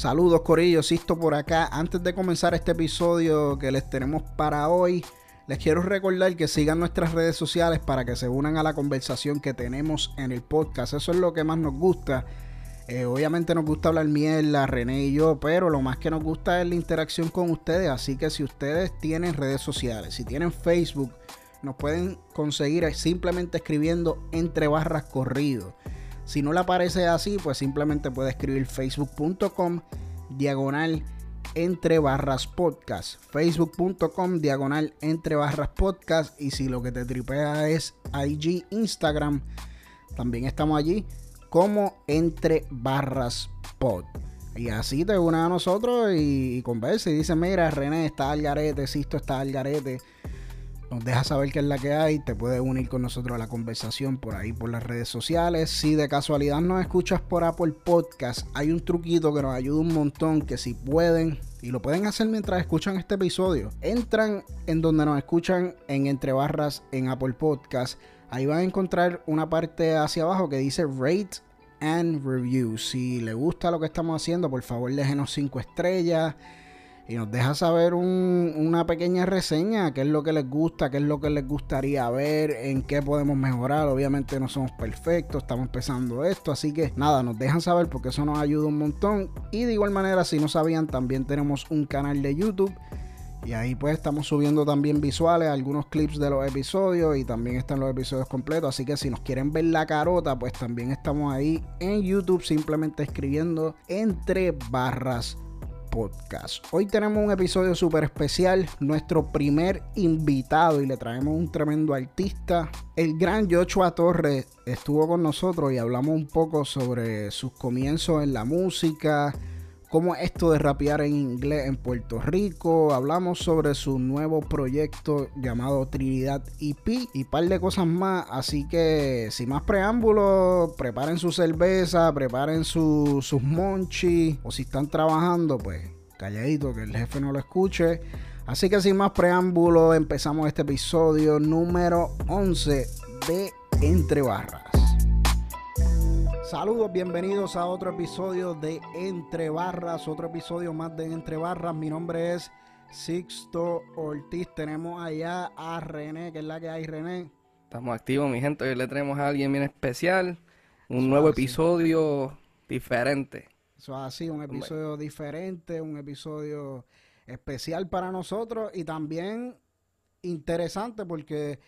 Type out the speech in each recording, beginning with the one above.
Saludos Corillo, Sisto por acá. Antes de comenzar este episodio que les tenemos para hoy, les quiero recordar que sigan nuestras redes sociales para que se unan a la conversación que tenemos en el podcast. Eso es lo que más nos gusta. Eh, obviamente nos gusta hablar mierda, René y yo, pero lo más que nos gusta es la interacción con ustedes. Así que si ustedes tienen redes sociales, si tienen Facebook, nos pueden conseguir simplemente escribiendo entre barras corrido. Si no le aparece así, pues simplemente puede escribir facebook.com diagonal entre barras podcast. Facebook.com diagonal entre barras podcast. Y si lo que te tripea es IG, Instagram, también estamos allí como entre barras pod. Y así te unes a nosotros y, y conversa y dice, mira, René está al garete, Sisto está al garete nos deja saber qué es la que hay, te puedes unir con nosotros a la conversación por ahí, por las redes sociales. Si de casualidad nos escuchas por Apple Podcast, hay un truquito que nos ayuda un montón, que si pueden, y lo pueden hacer mientras escuchan este episodio, entran en donde nos escuchan en entre barras en Apple Podcast. Ahí van a encontrar una parte hacia abajo que dice Rate and Review. Si le gusta lo que estamos haciendo, por favor déjenos 5 estrellas y nos deja saber una pequeña reseña, qué es lo que les gusta, qué es lo que les gustaría ver, en qué podemos mejorar. Obviamente no somos perfectos, estamos empezando esto, así que nada, nos dejan saber porque eso nos ayuda un montón. Y de igual manera, si no sabían, también tenemos un canal de YouTube. Y ahí pues estamos subiendo también visuales, algunos clips de los episodios y también están los episodios completos. Así que si nos quieren ver la carota, pues también estamos ahí en YouTube simplemente escribiendo entre barras podcast. Hoy tenemos un episodio súper especial, nuestro primer invitado y le traemos un tremendo artista. El gran Joshua Torres estuvo con nosotros y hablamos un poco sobre sus comienzos en la música, cómo esto de rapear en inglés en Puerto Rico. Hablamos sobre su nuevo proyecto llamado Trinidad EP y par de cosas más. Así que sin más preámbulos, preparen su cerveza, preparen sus monchis o si están trabajando, pues calladito que el jefe no lo escuche. Así que sin más preámbulos, empezamos este episodio número 11 de Entre Barras. Saludos, bienvenidos a otro episodio de Entre Barras, otro episodio más de Entre Barras. Mi nombre es Sixto Ortiz. Tenemos allá a René, que es la que hay, René. Estamos activos, mi gente. Hoy le tenemos a alguien bien especial. Un nuevo episodio diferente. Eso es así, un episodio diferente, un episodio especial para nosotros y también interesante porque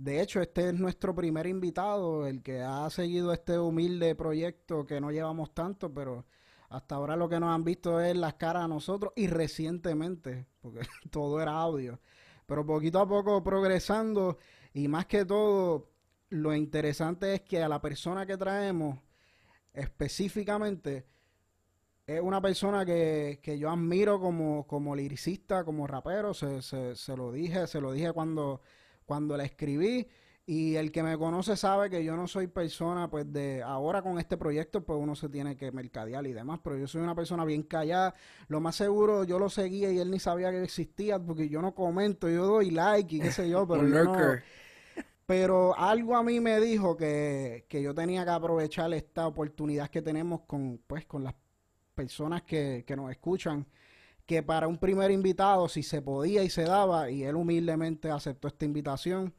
de hecho, este es nuestro primer invitado, el que ha seguido este humilde proyecto que no llevamos tanto, pero hasta ahora lo que nos han visto es las caras a nosotros y recientemente, porque todo era audio. Pero poquito a poco progresando y más que todo, lo interesante es que a la persona que traemos específicamente es una persona que, yo admiro como, como liricista, como rapero, se, se, se lo dije, se lo dije cuando cuando la escribí. Y el que me conoce sabe que yo no soy persona, pues de ahora con este proyecto, pues uno se tiene que mercadear y demás, pero yo soy una persona bien callada. Lo más seguro, yo lo seguía y él ni sabía que existía, porque yo no comento, yo doy like y qué sé yo, pero yo no, Pero algo a mí me dijo que, que, yo tenía que aprovechar esta oportunidad que tenemos con, pues, con las personas que, que nos escuchan que para un primer invitado, si se podía y se daba, y él humildemente aceptó esta invitación.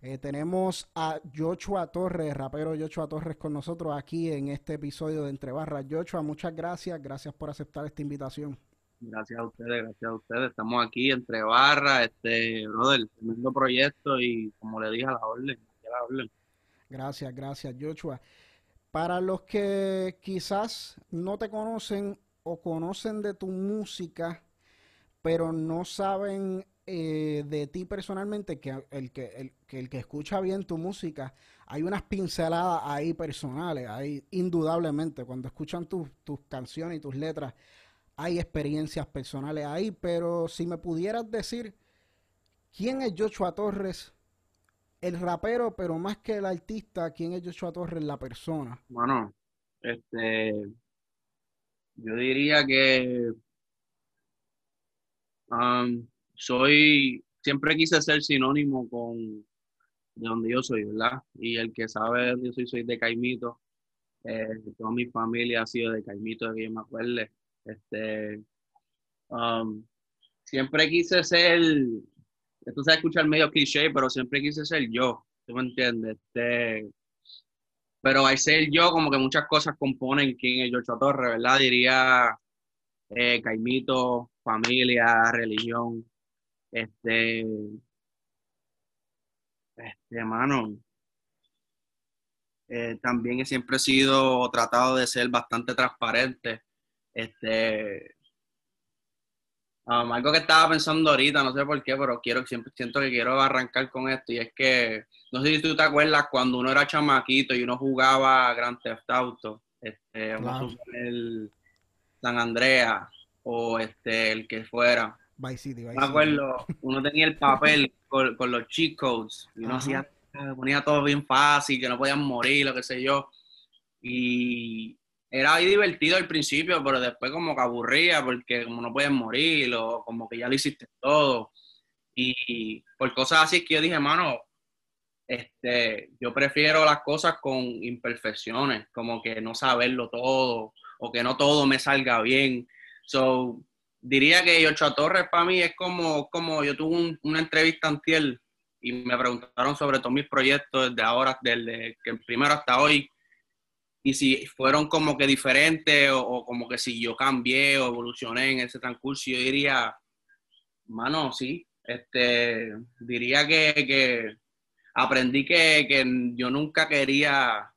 Eh, tenemos a Joshua Torres, rapero Joshua Torres con nosotros aquí en este episodio de Entre Barras. Joshua, muchas gracias, gracias por aceptar esta invitación. Gracias a ustedes, gracias a ustedes. Estamos aquí entre barras, este, brother, tremendo proyecto y como le dije a la orden, a la orden. Gracias, gracias, Joshua. Para los que quizás no te conocen o conocen de tu música, pero no saben eh, de ti personalmente, que el que, el, que el que escucha bien tu música, hay unas pinceladas ahí personales, hay indudablemente, cuando escuchan tus canciones y tus letras, hay experiencias personales ahí, pero si me pudieras decir, ¿quién es Joshua Torres? El rapero, pero más que el artista, ¿quién es Joshua Torres, la persona? Bueno, este, yo diría que um, soy, siempre quise ser sinónimo con de donde yo soy, ¿verdad? Y el que sabe yo soy, soy de Caimito. Eh, toda mi familia ha sido de Caimito, de que me acuerde. Este, um, siempre quise ser, esto se escucha medio cliché, pero siempre quise ser yo, ¿tú me entiendes? Este, pero al ser yo, como que muchas cosas componen quién es George Torre, ¿verdad? Diría eh, Caimito, familia, religión, este, este, hermano, eh, también siempre he sido tratado de ser bastante transparente. Este, um, algo que estaba pensando ahorita, no sé por qué, pero quiero, siempre siento que quiero arrancar con esto y es que, no sé si tú te acuerdas cuando uno era chamaquito y uno jugaba Grand Theft Auto, este, el San Andrea o este, el que fuera. Me acuerdo, uno tenía el papel con, los cheat codes y uno hacía ponía todo bien fácil, que no podían morir, lo que sé yo. Y era divertido al principio, pero después como que aburría porque como no pueden morir o como que ya lo hiciste todo. Y por cosas así que yo dije, mano, este, yo prefiero las cosas con imperfecciones, como que no saberlo todo o que no todo me salga bien. So, diría que Yocho Torres para mí es como, como yo tuve una entrevista antier y me preguntaron sobre todos mis proyectos desde ahora, desde que primero hasta hoy, y si fueron como que diferentes o, como que si yo cambié o evolucioné en ese transcurso, yo diría, mano, sí, este, diría que, que aprendí que, que, yo nunca quería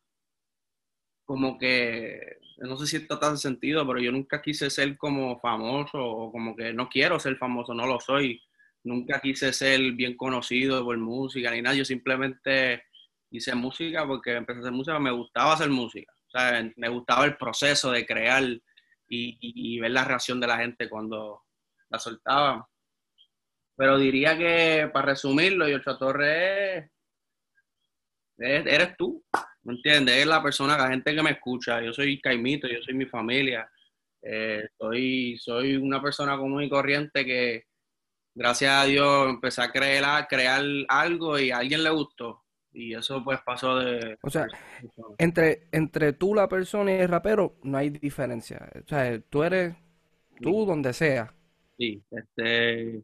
como que, no sé si esto está en sentido, pero yo nunca quise ser como famoso o como que no quiero ser famoso, no lo soy. Nunca quise ser bien conocido por música ni nada, yo simplemente hice música porque empecé a hacer música, me gustaba hacer música, me gustaba el proceso de crear y, ver la reacción de la gente cuando la soltaba. Pero diría que, para resumirlo, Yocho Torres eres tú, ¿me entiendes? Es la persona, la gente que me escucha. Yo soy Caimito, yo soy mi familia. Eh, soy, soy una persona común y corriente que, gracias a Dios empecé a crear, crear algo y a alguien le gustó. Y eso pues pasó de... O sea, entre, entre tú, la persona y el rapero, no hay diferencia. O sea, tú eres tú donde sea. Sí, este...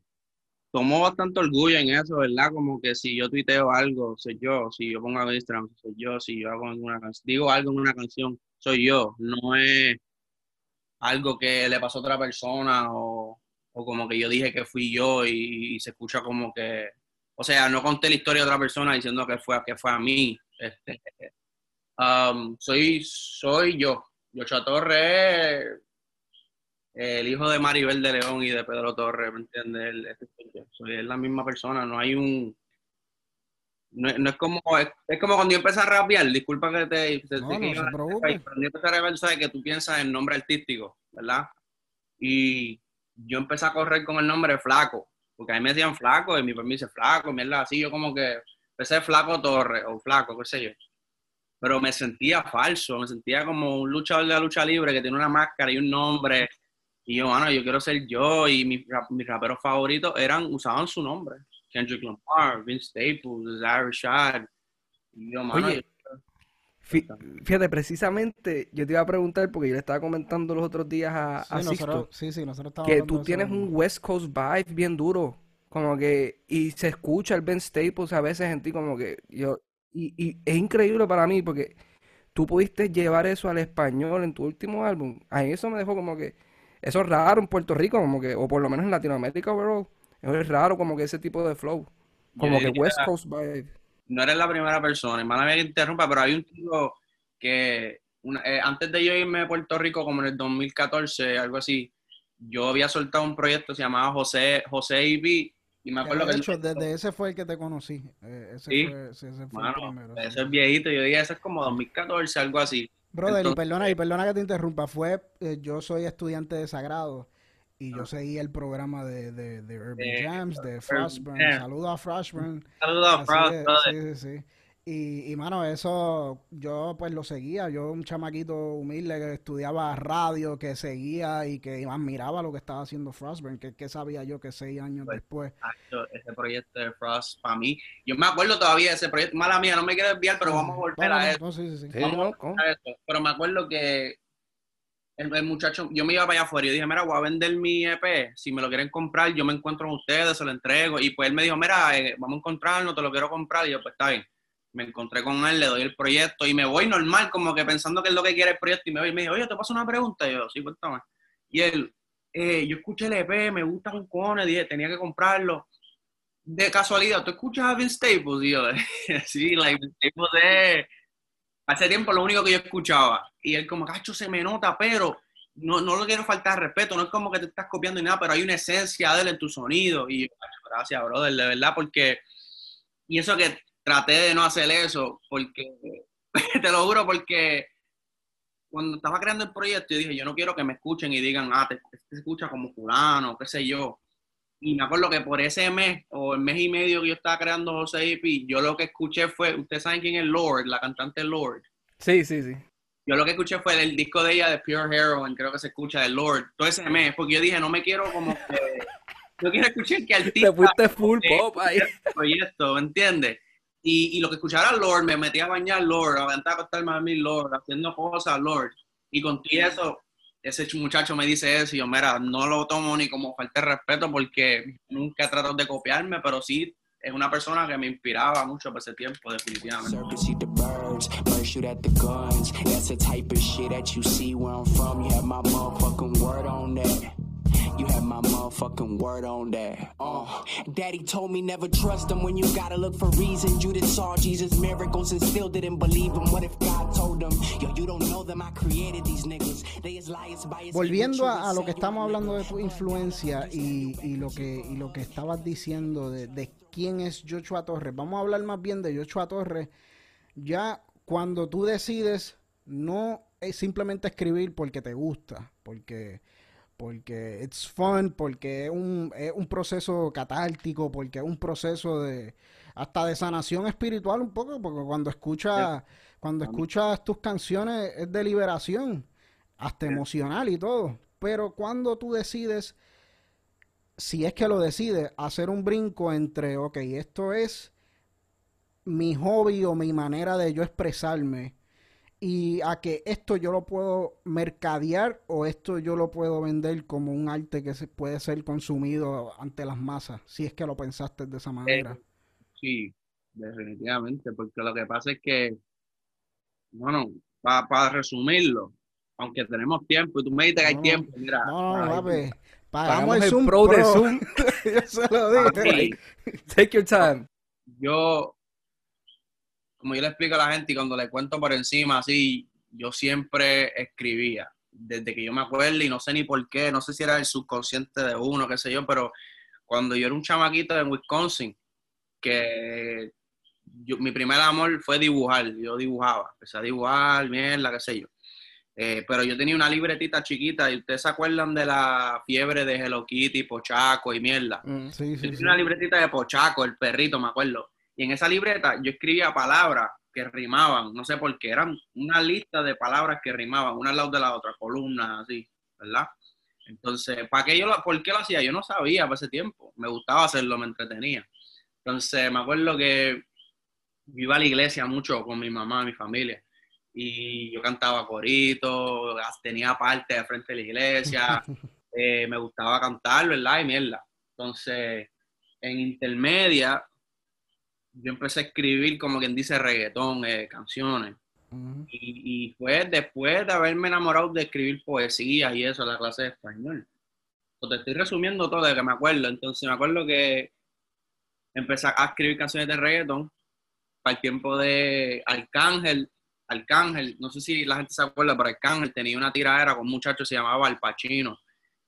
Tomo bastante orgullo en eso, ¿verdad? Como que si yo tuiteo algo, soy yo. Si yo pongo en Instagram, soy yo. Si yo hago canción, digo algo en una canción, soy yo. No es algo que le pasó a otra persona o o como que yo dije que fui yo y, se escucha como que, o sea, no conté la historia de otra persona diciendo que fue, que fue a mí. Este, um, soy, soy yo. Yocha Torres el hijo de Maribel de León y de Pedro Torres, ¿me entiendes? Soy la misma persona, no hay un... No, es como es, como cuando yo empecé a rapear, disculpa que te... no, no se Cuando yo empecé a rapear, sabes que tú piensas en nombre artístico, ¿verdad? Y yo empecé a correr con el nombre Flaco, porque a mí me decían Flaco y mi papá me dice Flaco, mierda, así yo como que empecé Flaco Torre o Flaco, qué sé yo. Pero me sentía falso, me sentía como un luchador de la lucha libre que tiene una máscara y un nombre. Y yo, bueno, yo quiero ser yo y mis, mis raperos favoritos eran, usaban su nombre. Kendrick Lamar, Vince Staples, Zaire Shad. Y yo, mano, Fíjate, precisamente yo te iba a preguntar, porque yo le estaba comentando los otros días a, sí, sí, que tú tienes un West Coast vibe bien duro, como que, y se escucha el Ben Staples a veces en ti, como que yo, y, y es increíble para mí, porque tú pudiste llevar eso al español en tu último álbum, a eso me dejó como que, eso es raro en Puerto Rico, como que, o por lo menos en Latinoamérica, bro, es raro como que ese tipo de flow, como que West Coast vibe no eres la primera persona, hermana me interrumpa, pero hay un tipo que eh, antes de yo irme a Puerto Rico, como en el 2014, algo así, yo había soltado un proyecto que se llamaba José, José y me acuerdo de hecho, desde ese fue el que te conocí. Eh, ese sí, fue, ese fue el primero. Ese es viejito, yo dije, ese es como 2014, algo así. Brother, y perdona, y perdona que te interrumpa, fue, eh, yo soy estudiante de Sagrado y yo seguí el programa de, de, de Urban Jams, de Frostburn. Saludos a Frostburn. Saludos a Frostburn. Sí, sí, sí. Y, y, mano, eso yo pues lo seguía. Yo, un chamaquito humilde que estudiaba radio, que seguía y que admiraba lo que estaba haciendo Frostburn. Que, sabía yo que seis años pues, después. Ese proyecto de Frost, para mí, yo me acuerdo todavía de ese proyecto. Mala mía, no me quiero desviar, pero vamos a volver a eso. sí, sí, sí. Vamos a eso. Pero me acuerdo que el, muchacho, yo me iba para allá afuera y yo dije, mira, voy a vender mi EP, si me lo quieren comprar, yo me encuentro con ustedes, se lo entrego. Y pues él me dijo, mira, eh, vamos a encontrarnos, te lo quiero comprar. Y yo, pues está bien. Me encontré con él, le doy el proyecto y me voy normal, como que pensando que es lo que quiere el proyecto. Y me voy y me dijo, oye, te paso una pregunta. Y yo, sí, cuéntame. Y él, eh, yo escuché el EP, me gusta un cone, dije, tenía que comprarlo. De casualidad, ¿tú escuchas a Vince Staples? Y yo, sí, like, Vince Staples de Hace tiempo lo único que yo escuchaba. Y él como, cacho, se me nota, pero no, no le quiero faltar respeto. No es como que te estás copiando ni nada, pero hay una esencia de él en tu sonido. Y gracias, brother, de verdad, porque... Y eso que traté de no hacer eso, porque... te lo juro, porque cuando estaba creando el proyecto, yo dije, yo no quiero que me escuchen y digan, ah, te, te escucha como fulano, qué sé yo. Y me acuerdo que por ese mes o el mes y medio que yo estaba creando José IP, yo lo que escuché fue, ustedes saben quién es Lord, la cantante Lord. Sí, sí, sí. Yo lo que escuché fue el disco de ella de Pure Heroine, creo que se escucha de Lord, todo ese mes, porque yo dije, no me quiero como que, no quiero escuchar que artista. Te fuiste full pop ahí. Proyecto, ¿me entiendes? Y, y, lo que escuchara Lord, me metí a bañar Lord, a aventar a acostarme a mí Lord, haciendo cosas Lord. Y con eso, ese muchacho me dice eso y yo, mira, no lo tomo ni como falta de respeto porque nunca tratado de copiarme, pero sí es una persona que me inspiraba mucho por ese tiempo, definitivamente. You have my motherfucking word on that. Uh, Daddy told me never trust them when you gotta look for reason. Judith saw Jesus' miracles and still didn't believe him. What if God told them, yo, you don't know them, I created these niggas. They is liars, bias. Volviendo a, a, lo que estamos hablando de tu influencia y, y, lo, que, y lo que estabas diciendo de, de quién es Joshua Torres, vamos a hablar más bien de Joshua Torres. Ya cuando tú decides no es simplemente escribir porque te gusta, porque porque it's fun, porque es un, es un proceso catártico, porque es un proceso de hasta de sanación espiritual un poco, porque cuando escuchas cuando escuchas tus canciones es de liberación, hasta emocional y todo. Pero cuando tú decides, si es que lo decides, hacer un brinco entre, ok, esto es mi hobby o mi manera de yo expresarme, y a que esto yo lo puedo mercadear o esto yo lo puedo vender como un arte que se puede ser consumido ante las masas, si es que lo pensaste de esa manera. Eh, sí, definitivamente, porque lo que pasa es que, bueno, para resumirlo, aunque tenemos tiempo, y tú me dices que hay tiempo, mira. No, no, papi, pagamos el, Zoom Pro, de Zoom. yo se lo dije. Take your time. Yo, como yo le explico a la gente y cuando le cuento por encima, así, yo siempre escribía, desde que yo me acuerdo y no sé ni por qué, no sé si era el subconsciente de uno, qué sé yo, pero cuando yo era un chamaquito en Wisconsin, que mi primer amor fue dibujar, yo dibujaba, empecé a dibujar, mierda, qué sé yo. Eh, pero yo tenía una libretita chiquita y ustedes se acuerdan de la fiebre de Hello Kitty, Pochaco y mierda. Mm, sí, sí, una libretita de Pochaco, el perrito, me acuerdo. Y en esa libreta yo escribía palabras que rimaban, no sé por qué, eran una lista de palabras que rimaban, una al lado de la otra, columnas así, ¿verdad? Entonces, ¿para qué yo lo, ¿por qué lo hacía? Yo no sabía para ese tiempo, me gustaba hacerlo, me entretenía. Entonces, me acuerdo que yo iba a la iglesia mucho con mi mamá, mi familia, y yo cantaba corito, tenía parte de frente de la iglesia, eh, me gustaba cantar, ¿verdad? Y mierda. Entonces, en intermedia, yo empecé a escribir como quien dice reggaetón, eh, canciones. y, fue después de haberme enamorado de escribir poesía y eso, la clase de español. te estoy resumiendo todo de que me acuerdo. Entonces me acuerdo que empecé a escribir canciones de reggaetón para el tiempo de Arcángel. Arcángel, no sé si la gente se acuerda, pero Arcángel tenía una tiradera con un muchacho que se llamaba Al Pacino.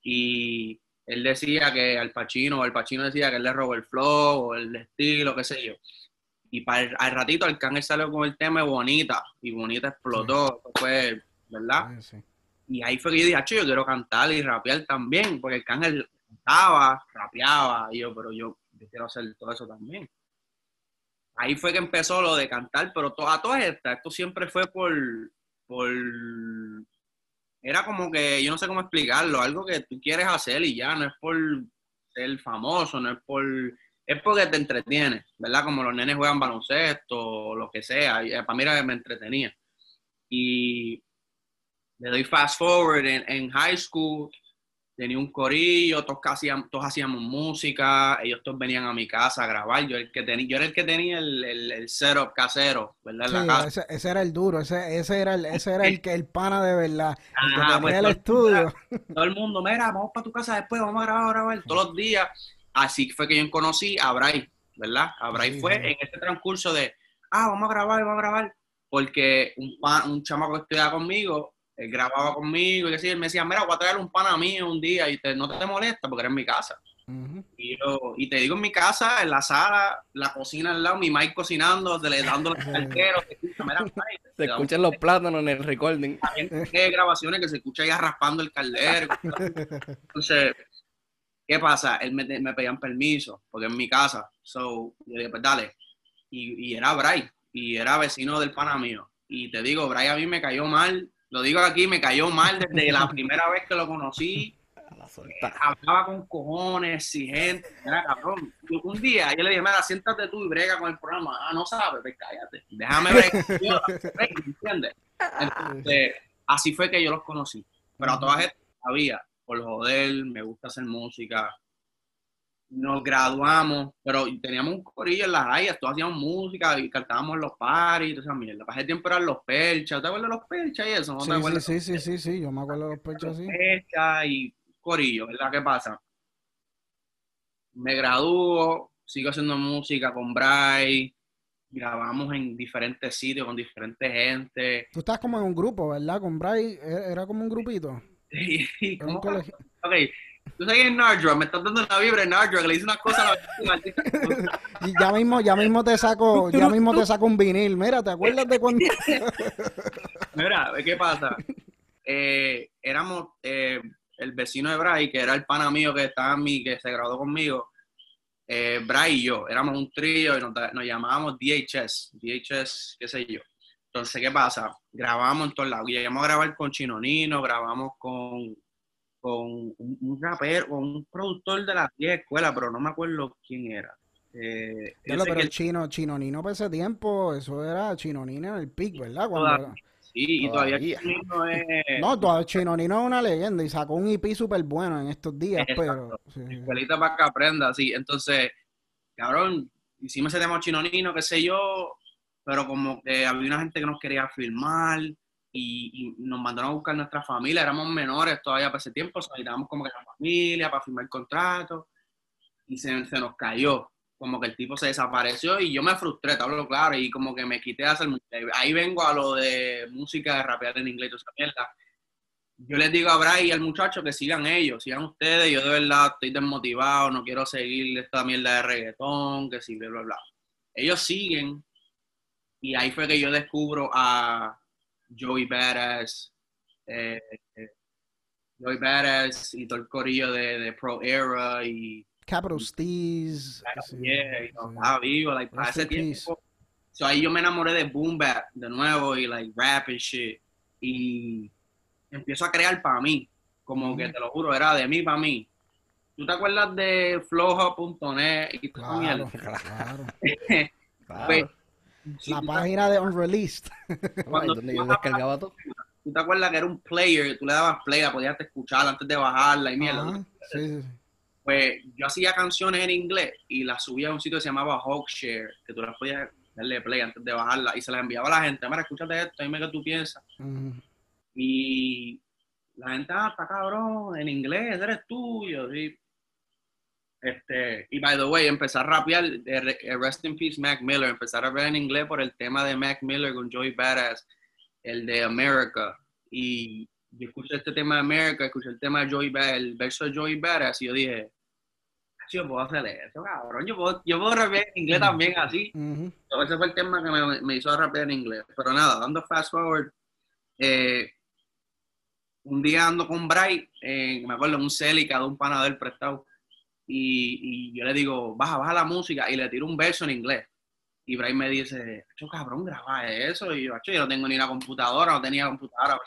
Y él decía que al Pacino, o el Pacino decía que él le robó el flow, o el estilo, qué sé yo. Y para el, al ratito Arcángel salió con el tema Bonita, y Bonita explotó, fue, ¿verdad? Y ahí fue que yo dije, yo quiero cantar y rapear también, porque Arcángel cantaba, rapeaba, y yo, pero yo, quiero hacer todo eso también. Ahí fue que empezó lo de cantar, pero a todas estas, esto siempre fue por, por era como que, yo no sé cómo explicarlo, algo que tú quieres hacer y ya, no es por ser famoso, no es por, es porque te entretiene, ¿verdad? Como los nenes juegan baloncesto o lo que sea, y para mí era que me entretenía. Y le doy fast forward en, en high school tenía un corillo, todos, hacíamos, todos hacíamos música, ellos todos venían a mi casa a grabar, yo, el que tenía, yo era el que tenía el, el, el setup casero, ¿verdad? Ese, ese, era el duro, ese, ese era el, ese era el que el pana de verdad, el que tenía el estudio. Todo el mundo, mira, vamos para tu casa después, vamos a grabar, a grabar, todos los días. Así fue que yo conocí a Bray, ¿verdad? A Bray fue en este transcurso de, ah, vamos a grabar, vamos a grabar, porque un, un chamaco que estudiaba conmigo él grababa conmigo y él me decía, mira, voy a traer un pana mío un día y te, no te molesta porque eres en mi casa. y, yo, y te digo en mi casa, en la sala, la cocina al lado, mi Mike cocinando, le dando los escucha, se escuchan los plátanos en el recording. Hay grabaciones que se escucha ya raspando el caldero. Entonces, ¿qué pasa? Él me, me pedían permiso, porque es mi casa. So, yo dije, pues dale. Y, y era Bray, y era vecino del pana mío. Y te digo, Bray a mí me cayó mal lo digo aquí, me cayó mal desde la primera vez que lo conocí. hablaba con cojones, exigente, era cabrón. Un día yo le dije, mira, siéntate tú y brega con el programa. Ah, no sabes, pues cállate. Déjame ver. ¿Entiendes? Entonces, así fue que yo los conocí. Pero a todas estas sabía, por joder, me gusta hacer música, nos graduamos, pero teníamos un corillo en las rayas, todos hacíamos música y cantábamos los paris y toda esa mierda. Pasé tiempo eran los perchas, ¿te acuerdas de los perchas y eso? ¿No sí, sí, sí, sí, sí, yo me acuerdo de los perchas, sí. Perchas y corillo, ¿verdad? ¿Qué pasa? Me gradúo, sigo haciendo música con Bray, grabamos en diferentes sitios con diferentes gente. Tú estás como en un grupo, ¿verdad? Con Bray, e-, era como un grupito. Sí, ¿cómo? Ok, Tú sabes en Nardra, me estás dando una vibra en Nardra, que le hice unas cosas a la Y ya mismo, ya mismo te saco, ya mismo te saco un vinil. Mira, ¿te acuerdas de cuando? Mira, ¿qué pasa? Eh, éramos eh, el vecino de Bray, que era el pana mío que estaba en mi, que se graduó conmigo. Eh, Bray y yo, éramos un trío y nos, nos llamábamos DHS, DHS, qué sé yo. Entonces, ¿qué pasa? Grabamos en todos lados. Llegamos a grabar con Chinonino, grabamos con con un, rapero, con un productor de la vieja escuela, pero no me acuerdo quién era. Eh, pero el chino, Chinonino por ese tiempo, eso era Chinonino en el pick, ¿verdad? Cuando sí, y todavía Chinonino es... No, todavía Chinonino es una leyenda y sacó un IP súper bueno en estos días, pero... Escuelita para que aprenda, sí. Entonces, cabrón, hicimos ese tema Chinonino, qué sé yo, pero como que había una gente que nos quería filmar, y, nos mandaron a buscar nuestra familia, éramos menores todavía para ese tiempo, necesitábamos como que la familia para firmar el contrato y se, se, nos cayó, como que el tipo se desapareció y yo me frustré, te hablo claro, y como que me quité de hacer Ahí vengo a lo de música de rapear en inglés, esa mierda. Yo les digo a Bray y al muchacho que sigan ellos, sigan ustedes, yo de verdad estoy desmotivado, no quiero seguir esta mierda de reggaetón, que sí, bla, bla, bla. Ellos siguen y ahí fue que yo descubro a Joey Badass, eh, Joey Badass y todo el corillo de, de Pro Era y Capital Steez. Yeah, estaba vivo, like, para ese tiempo. So ahí yo me enamoré de Boom Bap de nuevo y like rap and shit. Y empiezo a crear para mí. Como que te lo juro, era de mí para mí. ¿Tú te acuerdas de flojo.net y claro, claro, pues, la página de Unreleased. donde yo descargaba todo. ¿Tú te acuerdas que era un player? Tú le dabas play, la podías escuchar antes de bajarla y mierda. sí, sí, Pues yo hacía canciones en inglés y las subía a un sitio que se llamaba Hawkshare, que tú las podías darle play antes de bajarla y se las enviaba a la gente. Mira, escúchate esto, dime qué tú piensas. Y la gente, ah, está cabrón, en inglés, eres tuyo. ¿sí? Este, y by the way, empezar a rapear, eh, Rest in Peace Mac Miller, empezar a ver en inglés por el tema de Mac Miller con Joey Badass, el de America. Y yo escuché este tema de America, escuché el tema de Joey Badass, el verso de Joey Badass, y yo dije, yo puedo hacer eso, cabrón, yo puedo, yo puedo rapear en inglés también así. ese fue el tema que me, me, hizo rapear en inglés. Pero nada, dando fast forward, eh, un día ando con Bray, eh, me acuerdo, un Celica de un panadero prestado y, y, yo le digo, baja, baja la música y le tiro un verso en inglés. Y Brian me dice, yo cabrón, graba eso. Y yo, yo no tengo ni una computadora, no tenía computadora.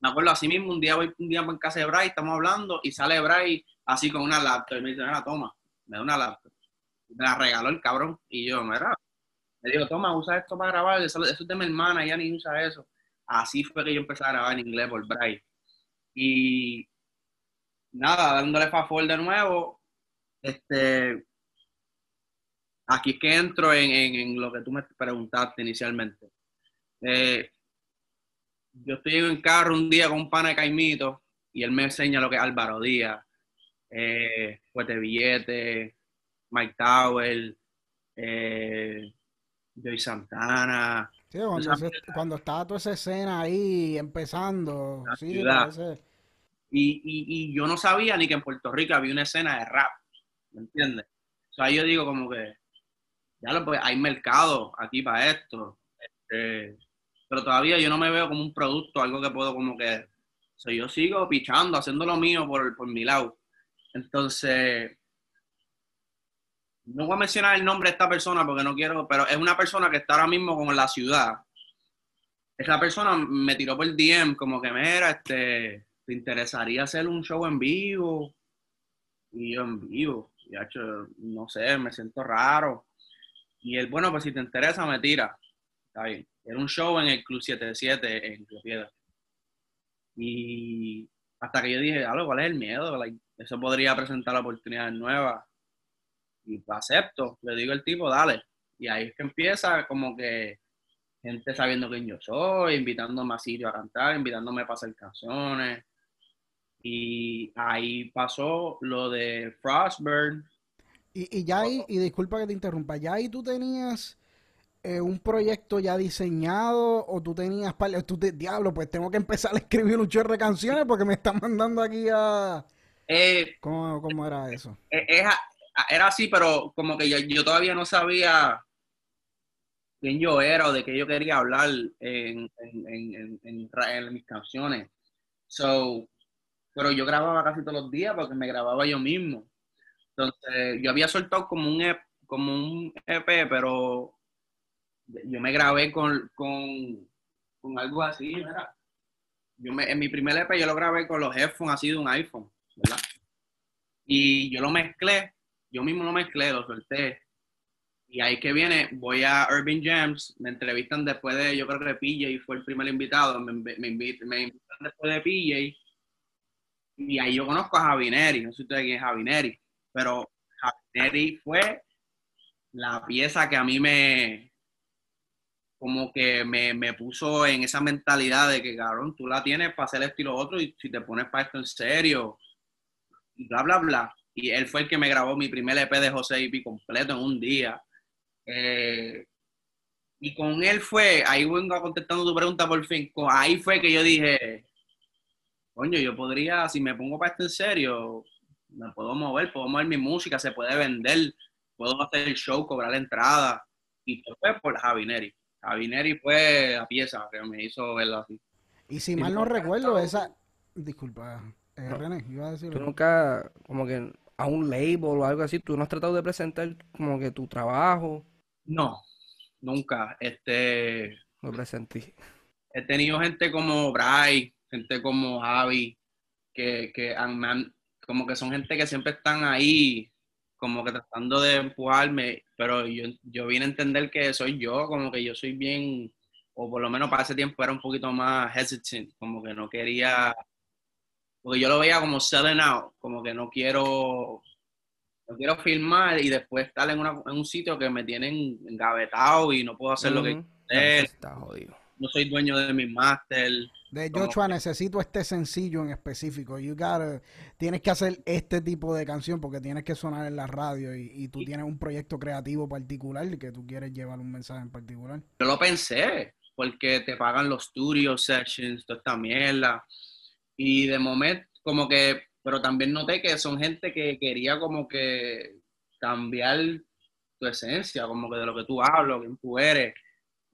Me acuerdo así mismo, un día voy un día en casa de Bray, estamos hablando y sale Bray así con una laptop y me dice, mira, toma, me da una laptop. Me la regaló el cabrón y yo, mira, le digo, toma, usa esto para grabar, eso, es de mi hermana, ella ni usa eso. así fue que yo empecé a grabar en inglés por Braille. Y nada, dándole favor de nuevo, este, aquí es que entro en, lo que tú me preguntaste inicialmente. Eh, yo estoy en el carro un día con un pana de Caimito y él me enseña lo que es Álvaro Díaz, eh, Fuerte Billete, Mike Tower, eh, Joy Santana. Sí, cuando, estaba toda esa escena ahí empezando. Sí, y, y, yo no sabía ni que en Puerto Rico había una escena de rap, ¿me entiendes? O sea, yo digo como que, ya lo pues, hay mercado aquí para esto. Este, pero todavía yo no me veo como un producto, algo que puedo como que, o sea, yo sigo pichando, haciendo lo mío por, por mi lado. Entonces, no voy a mencionar el nombre de esta persona porque no quiero, pero es una persona que está ahora mismo como en la ciudad. Esa persona me tiró por DM como que, mira, este, ¿te interesaría hacer un show en vivo? Y yo en vivo, ya no sé, me siento raro. Y él, bueno, pues si te interesa, me tira. Está bien. Era un show en el Club 77 en Piedra. Y hasta que yo dije, algo, ¿cuál es el miedo? eso podría presentar oportunidades nuevas. Y acepto, le digo al tipo, dale. Y ahí es que empieza como que gente sabiendo quién yo soy, invitándome a sitio a cantar, invitándome a pasar canciones. Y ahí pasó lo de Frostburn. Y, y ya ahí, y disculpa que te interrumpa, ya ahí tú tenías eh, un proyecto ya diseñado o tú tenías, tú te, diablo, pues tengo que empezar a escribir un chorro de canciones porque me están mandando aquí a... Eh, ¿Cómo, era eso? Eh, era así, pero como que yo, todavía no sabía quién yo era o de qué yo quería hablar en, en mis canciones. So, pero yo grababa casi todos los días porque me grababa yo mismo. Entonces, yo había soltado como un EP, como un EP, pero yo me grabé con, algo así, ¿verdad? Yo me, en mi primer EP yo lo grabé con los headphones así de un iPhone, ¿verdad? Y yo lo mezclé, yo mismo lo mezclé, lo solté. Y ahí que viene, voy a Urban Jams, me entrevistan después de, yo creo que PJ fue el primer invitado, me, me, invitan, después de PJ y ahí yo conozco a Javineri, no sé ustedes quién es Javineri, pero Javineri fue la pieza que a mí me, como que me, me, puso en esa mentalidad de que, cabrón, tú la tienes para hacer esto y lo otro, y si te pones para esto en serio, bla, bla, bla. Y él fue el que me grabó mi primer EP de José IP completo en un día. Eh, y con él fue, ahí vengo contestando tu pregunta por fin, ahí fue que yo dije, coño, yo podría, si me pongo para esto en serio, me puedo mover, puedo mover mi música, se puede vender, puedo hacer el show, cobrar la entrada. Y fue por Javineri. Javineri fue la pieza que me hizo verlo así. Y si mal no recuerdo, esa. Disculpa, eh, René, iba a decir. Tú nunca, como que a un label o algo así, tú no has tratado de presentar como que tu trabajo. No, nunca. Este. Lo presenté. He tenido gente como Bray, gente como Javi, que, que han, como que son gente que siempre están ahí, como que tratando de empujarme, pero yo, yo vine a entender que soy yo, como que yo soy bien, o por lo menos para ese tiempo era un poquito más hesitant, como que no quería, porque yo lo veía como selling out, como que no quiero, no quiero filmar y después estar en, en un sitio que me tienen engavetado y no puedo hacer lo que quiero No soy dueño de mi máster de Joshua, necesito este sencillo en específico. You gotta, tienes que hacer este tipo de canción porque tienes que sonar en la radio y, tú tienes un proyecto creativo particular y que tú quieres llevar un mensaje en particular. Yo lo pensé, porque te pagan los studio sessions, toda esta mierda. Y de momento, como que, pero también noté que son gente que quería como que cambiar tu esencia, como que de lo que tú hablas, quién tú eres.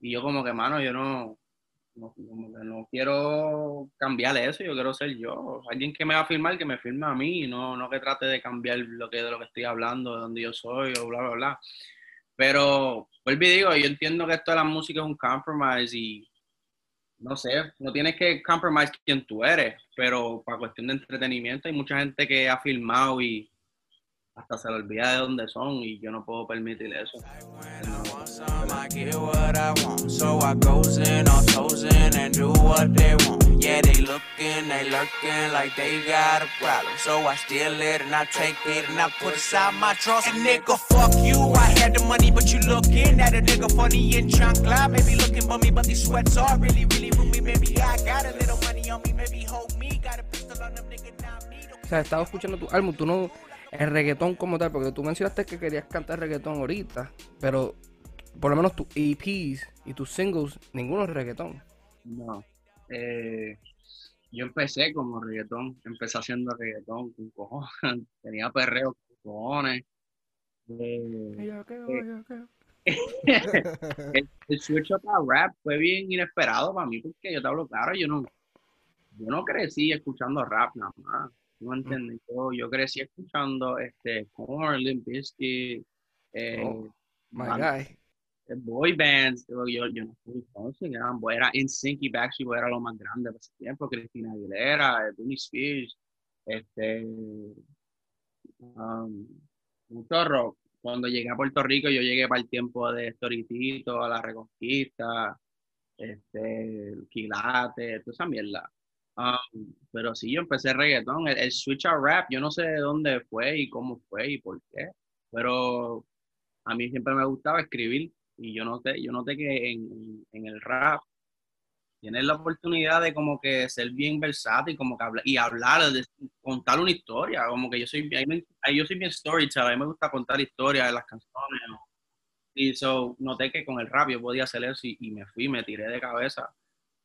Y yo como que, mano, yo no, no, quiero cambiar eso, yo quiero ser yo. Alguien que me va a firmar, que me firme a mí, no, no que trate de cambiar lo que de lo que estoy hablando, de donde yo soy, o bla, bla, bla. Pero, vuelvo y digo, yo entiendo que esto de la música es un compromise y no sé, no tienes que compromise quien tú eres, pero para cuestión de entretenimiento hay mucha gente que ha filmado y hasta se le olvida de dónde son y yo no puedo permitir eso. I get what I want. So I goes in on toes in and do what they want. Yeah, they looking, they lurking like they got a problem. So I steal it and I take it and I put aside my trust. And nigga, fuck you. I had the money, but you looking at a nigga funny in chancla. Maybe looking for me, but these sweats are really, really roomy. Maybe I got a little money on me, maybe hold me. Got a pistol on them, nigga, not me. O sea, estaba escuchando tu álbum, tú no. El reggaetón como tal, porque tú mencionaste que querías cantar reggaetón ahorita, pero por lo menos tus EPs y tus singles, ninguno es reggaetón. No. Eh, yo empecé como reggaetón, empecé haciendo reggaetón con cojones, tenía perreo con cojones. Eh, el, switch a rap fue bien inesperado para mí porque yo te hablo claro, yo no, yo no crecí escuchando rap nada más. ¿No entiendes? Yo, yo crecí escuchando este Korn, Limp Bizkit, eh, oh, my guy boy bands, yo, yo no fui entonces, eran, era NSYNC y Backstreet era lo más grande de ese tiempo, Cristina Aguilera, Britney Spears, este, um, mucho. Cuando llegué a Puerto Rico, yo llegué para el tiempo de Storitito, La Reconquista, este, Quilate, toda esa mierda. Um, pero sí, yo empecé reggaetón, el, el switch a rap, yo no sé de dónde fue y cómo fue y por qué, pero a mí siempre me gustaba escribir y yo noté, yo noté que en, en el rap tienes la oportunidad de como que ser bien versátil como que hablar, y hablar, de, contar una historia, como que yo soy, yo soy bien storyteller, a mí me gusta contar historias de las canciones. Y so, noté que con el rap yo podía hacer eso y, me fui, me tiré de cabeza.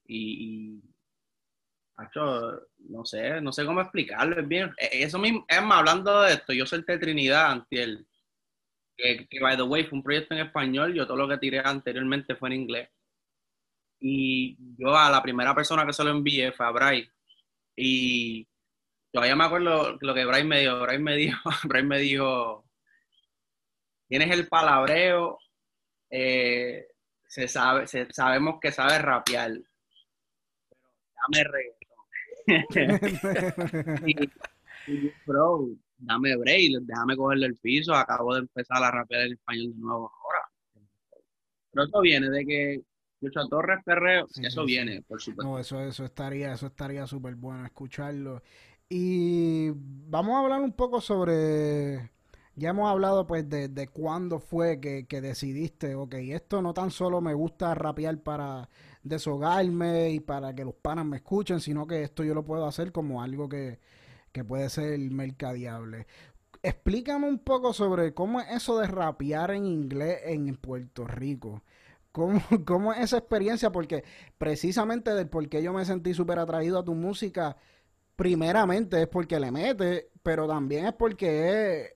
Y, y no sé, no sé cómo explicarlo, es bien, e, eso mismo, es más, hablando de esto, yo soy de Trinidad, Antiel, que, by the way fue un proyecto en español, yo todo lo que tiré anteriormente fue en inglés. Y yo a la primera persona que se lo envié fue a Bryce. Y todavía me acuerdo lo que Bryce me dijo. Bryce me dijo, Bryce me dijo tienes el palabreo, eh, se sabe, se, sabemos que sabes rapear, pero dame reggaetón. y, bro, dame break, déjame cogerle el piso, acabo de empezar a rapear el español de nuevo ahora. Pero eso viene de que Lucha Torres Perreo, eso viene, por supuesto. No, eso, eso estaría, eso estaría súper bueno escucharlo. Y vamos a hablar un poco sobre, ya hemos hablado pues de, de cuándo fue que, que decidiste, ok, esto no tan solo me gusta rapear para deshogarme y para que los panas me escuchen, sino que esto yo lo puedo hacer como algo que, que puede ser mercadiable. Explícame un poco sobre cómo es eso de rapear en inglés en Puerto Rico. ¿Cómo, ¿Cómo, es esa experiencia? Porque precisamente del por qué yo me sentí súper atraído a tu música, primeramente es porque le mete, pero también es porque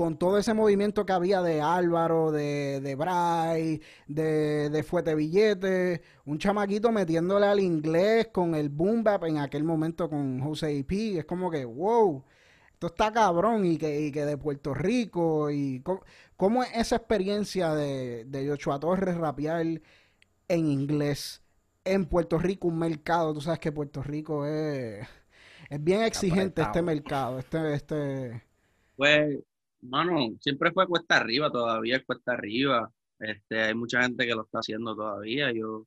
con todo ese movimiento que había de Álvaro, de, de Bray, de, de Fuete Billete, un chamaquito metiéndole al inglés con el boom bap en aquel momento con Jose y P. Es como que, wow, esto está cabrón y que, que de Puerto Rico. y ¿Cómo, es esa experiencia de, de Ochoa Torres rapear en inglés en Puerto Rico, un mercado? Tú sabes que Puerto Rico es, es bien exigente este mercado, este... este pues Mano, siempre fue cuesta arriba, todavía es cuesta arriba. Este, hay mucha gente que lo está haciendo todavía. Yo,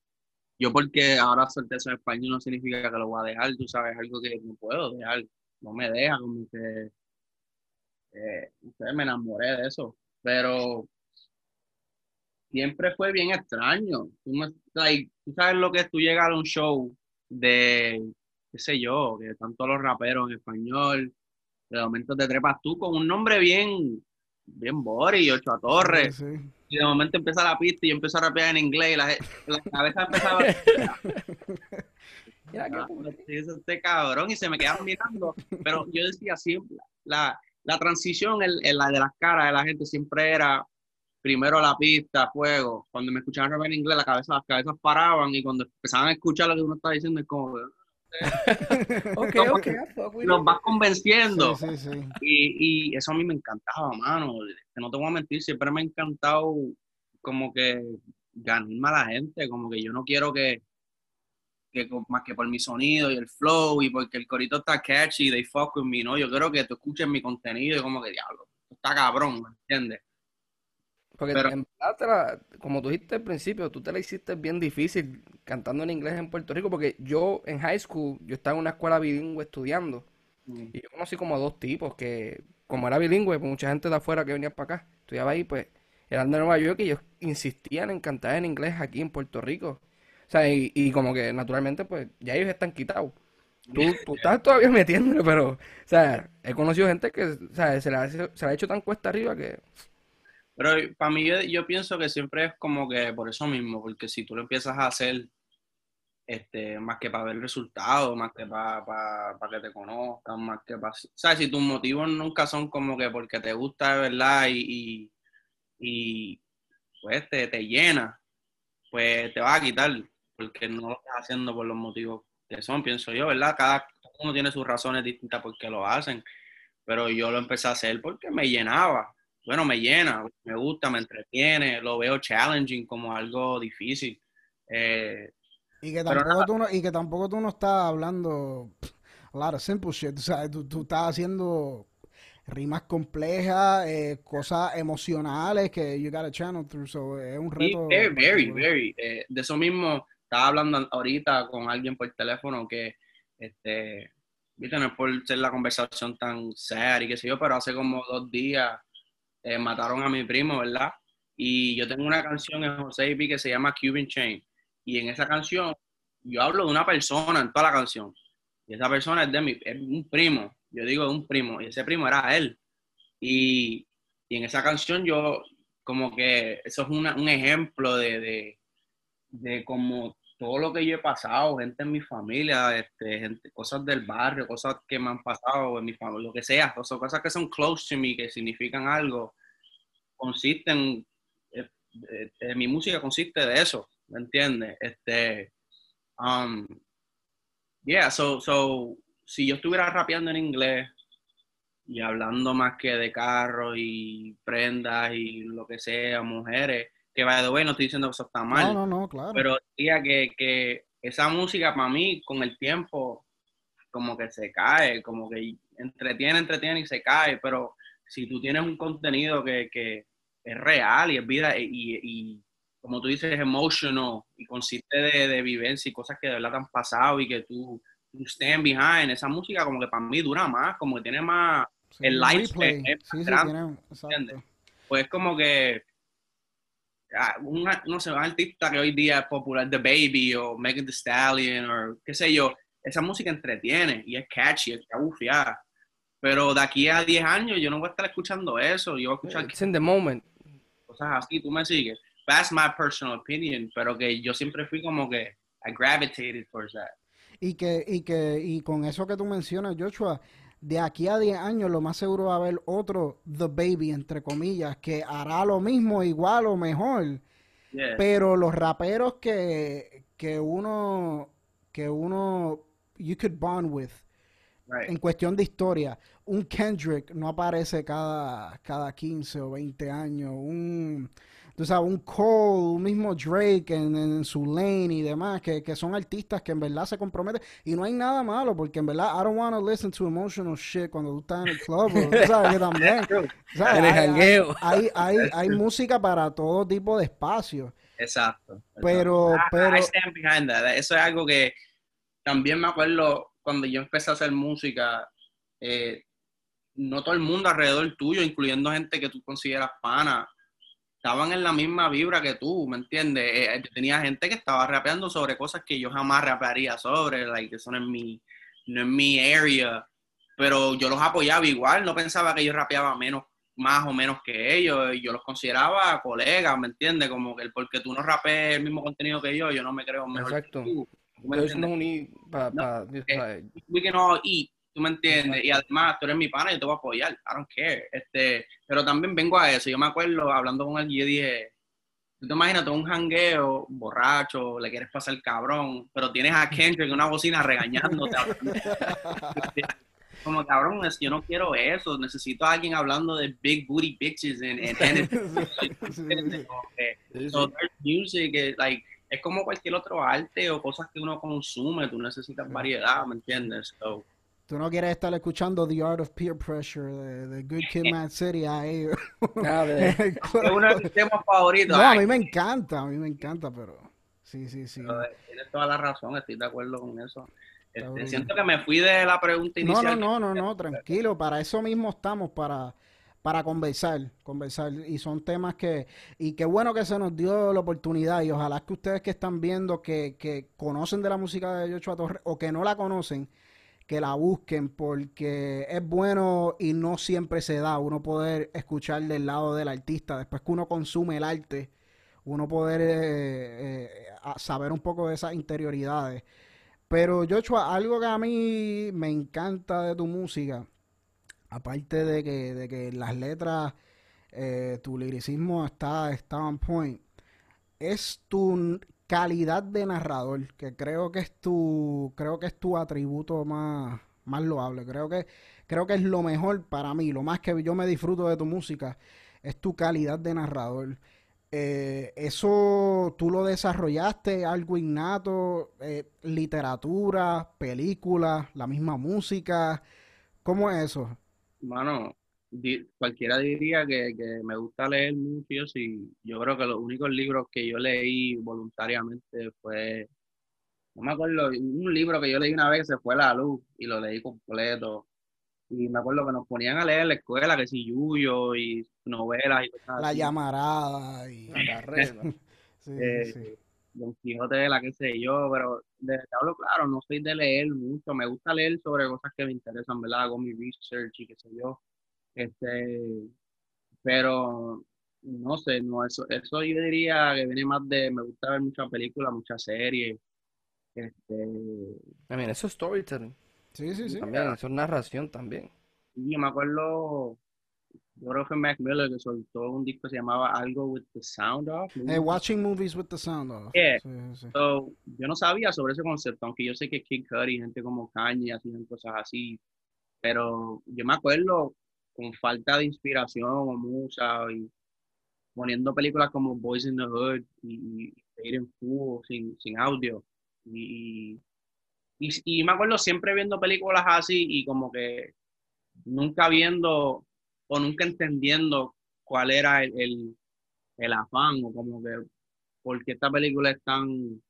yo porque ahora solté eso en español no significa que lo voy a dejar, tú sabes, algo que no puedo dejar, no me deja, como que eh, me enamoré de eso. Pero siempre fue bien extraño. Tú, tú sabes lo que es tú llegar a un show de, qué sé yo, que todos los raperos en español, de momento te trepas tú con un nombre bien, bien Boris, Ocho a Torres. Y de momento empieza la pista y yo empiezo a rapear en inglés y la, la cabeza empezaba a... Ah, este cabrón y se me quedaron mirando. Pero yo decía siempre, la, la transición, el, la de las caras de la gente siempre era primero la pista, fuego. Cuando me escuchaban rapear en inglés, la cabeza, las cabezas paraban y cuando empezaban a escuchar lo que uno estaba diciendo, es como, ok, ok. Nos vas convenciendo. Y, y, eso a mí me encantaba, mano. Que no te voy a mentir, siempre me ha encantado como que ganarme a la gente. Como que yo no quiero que, que más que por mi sonido y el flow y porque el corito está catchy, they fuck with me, ¿no? Yo quiero que tú escuches mi contenido y como que diablo, está cabrón, ¿me entiendes? Porque en verdad, como tú dijiste al principio, tú te la hiciste bien difícil cantando en inglés en Puerto Rico, porque yo en high school, yo estaba en una escuela bilingüe estudiando, mm. y yo conocí como dos tipos que, como era bilingüe, pues mucha gente de afuera que venía para acá, estudiaba ahí, pues eran de Nueva York y ellos insistían en cantar en inglés aquí en Puerto Rico. O sea, y, como que naturalmente, pues ya ellos están quitados. Tú, tú estás todavía metiéndole, pero, o sea, he conocido gente que, o sea, se le ha, se ha hecho tan cuesta arriba que... Pero para mí yo, pienso que siempre es como que por eso mismo, porque si tú lo empiezas a hacer este, más que para ver resultados, más que para, para, que te conozcan, más que para... ¿Sabes? Si tus motivos nunca son como que porque te gusta de verdad y, y, pues te, te, llena, pues te vas a quitar, porque no lo estás haciendo por los motivos que son, pienso yo, ¿verdad? Cada uno tiene sus razones distintas por qué lo hacen, pero yo lo empecé a hacer porque me llenaba bueno, me llena, me gusta, me entretiene, lo veo challenging como algo difícil. Eh, y, que tampoco tú no, y que tampoco tú no estás hablando a lot of simple shit. O sea, tú, estás haciendo rimas complejas, eh, cosas emocionales que you gotta channel through. So, es un reto. very, very, eh, de eso mismo estaba hablando ahorita con alguien por teléfono que, este, viste, no es por ser la conversación tan seria y qué sé yo, pero hace como dos días eh, mataron a mi primo, ¿verdad? Y yo tengo una canción en José y que se llama Cuban Chain. Y en esa canción yo hablo de una persona en toda la canción. Y esa persona es de mi, es un primo. Yo digo un primo. Y ese primo era él. Y, y en esa canción yo, como que eso es un ejemplo de, de, de como todo lo que yo he pasado, gente en mi familia, este, cosas del barrio, cosas que me han pasado en mi familia, lo que sea, cosas, que son close to me, que significan algo, consisten, eh, eh, mi música consiste de eso, ¿me entiendes? Este, um, yeah, so, so, si yo estuviera rapeando en inglés y hablando más que de carros y prendas y lo que sea, mujeres, que vaya de bueno, no estoy diciendo que eso está mal. No, no, no, claro. Pero diría que, que esa música para mí, con el tiempo, como que se cae, como que entretiene, entretiene y se cae, pero si tú tienes un contenido que, que es real y es vida y, y, como tú dices, es emotional y consiste de, de, vivencia y cosas que de verdad te han pasado y que tú, tú stand behind, esa música como que para mí dura más, como que tiene más el light sí, sí, tiene, Pues como que no sé, un artista que hoy día es popular, The Baby o Megan Thee Stallion o qué sé yo, esa música entretiene y es catchy, es bufiada. Pero de aquí a 10 años yo no voy a estar escuchando eso, yo voy a escuchar... It's in the moment. Cosas así, tú me sigues. That's my personal opinion, pero que yo siempre fui como que I gravitated towards that. Y que, y que, y con eso que tú mencionas, Joshua, de aquí a 10 años lo más seguro va a haber otro The Baby, entre comillas, que hará lo mismo, igual o mejor. Pero los raperos que, que uno, que uno, you could bond with, en cuestión de historia, un Kendrick no aparece cada, cada 15 o 20 años, un tú sabes, un Cole, un mismo Drake en, su lane y demás, que, son artistas que en verdad se comprometen. Y no hay nada malo, porque en verdad, I don't want to listen to emotional shit cuando tú estás en el club, tú sabes que también. Hay, hay, hay, música para todo tipo de espacios. Exacto. Pero, pero... Eso es algo que también me acuerdo cuando yo empecé a hacer música, eh, no todo el mundo alrededor tuyo, incluyendo gente que tú consideras pana, estaban en la misma vibra que tú, ¿me entiendes? Eh, eh, tenía gente que estaba rapeando sobre cosas que yo jamás rapearía sobre, like, que son en mi, no en mi area, pero yo los apoyaba igual, no pensaba que yo rapeaba menos, más o menos que ellos, yo los consideraba colegas, ¿me entiendes? Como que el porque tú no rapees el mismo contenido que yo, yo no me creo mejor Exacto. que tú. we can all eat, ¿Tú me entiendes? Y además, tú eres mi pana y yo te voy a apoyar. I don't care. Este, pero también vengo a eso. Yo me acuerdo hablando con alguien, yo dije, tú te imaginas todo un jangueo, borracho, le quieres pasar el cabrón, pero tienes a Kendrick en una bocina regañándote. Como cabrón, yo no quiero eso. Necesito a alguien hablando de big booty bitches en en so music, like, es como cualquier otro arte o cosas que uno consume. Tú necesitas variedad, ¿me entiendes? So, Tú no quieres estar escuchando The Art of Peer Pressure de, Good Kid, Mad City ahí. Ah, es uno de mis temas favoritos. No, a mí me encanta, a mí me encanta, pero sí, sí, sí. tienes toda la razón, estoy de acuerdo con eso. Este, siento que me fui de la pregunta inicial. No, no, no, no, tranquilo, para eso mismo estamos, para, para conversar, conversar. Y son temas que, y qué bueno que se nos dio la oportunidad y ojalá que ustedes que están viendo, que, que conocen de la música de Joshua Torres o que no la conocen, que la busquen porque es bueno y no siempre se da uno poder escuchar del lado del artista. Después que uno consume el arte uno poder eh, eh, saber un poco de esas interioridades. Pero Joshua algo que a mí me encanta de tu música aparte de que, de que las letras eh, tu liricismo está, está on point es tu calidad de narrador, que creo que es tu, creo que es tu atributo más, más loable. Creo que, creo que es lo mejor para mí, lo más que yo me disfruto de tu música, es tu calidad de narrador. Eh, eso tú lo desarrollaste, algo innato, eh, literatura, película, la misma música. ¿Cómo es eso? Cualquiera diría que, me gusta leer mucho y yo creo que los únicos libros que yo leí voluntariamente fue, no me acuerdo, un libro que yo leí una vez se fue La Luz y lo leí completo. Y me acuerdo que nos ponían a leer en la escuela, que si Yuyo y novelas y cosas La llamarada y la carrera. sí, eh, sí. Don Quijote de la que sé yo, pero de hablo claro, no soy de leer mucho, me gusta leer sobre cosas que me interesan, ¿verdad? Hago mi research y qué sé yo este, pero no sé, no, eso, eso yo diría que viene más de, me gusta ver muchas películas, muchas series. Este, I mean, eso es storytelling. Sí, sí, sí. También, eso es narración también. yo me acuerdo, yo creo que fue Mac Miller que soltó un disco que se llamaba Algo with the Sound Off. Hey, watching movies with the sound off. Yeah. So, yo no sabía sobre ese concepto, aunque yo sé que Kid Cudi, gente como Kanye, hacían cosas así. Pero yo me acuerdo con falta de inspiración o mucha y poniendo películas como Boys in the Hood y, ir en sin, sin audio. Y, y, me acuerdo siempre viendo películas así y como que nunca viendo o nunca entendiendo cuál era el, el, afán o como que por qué esta película es tan...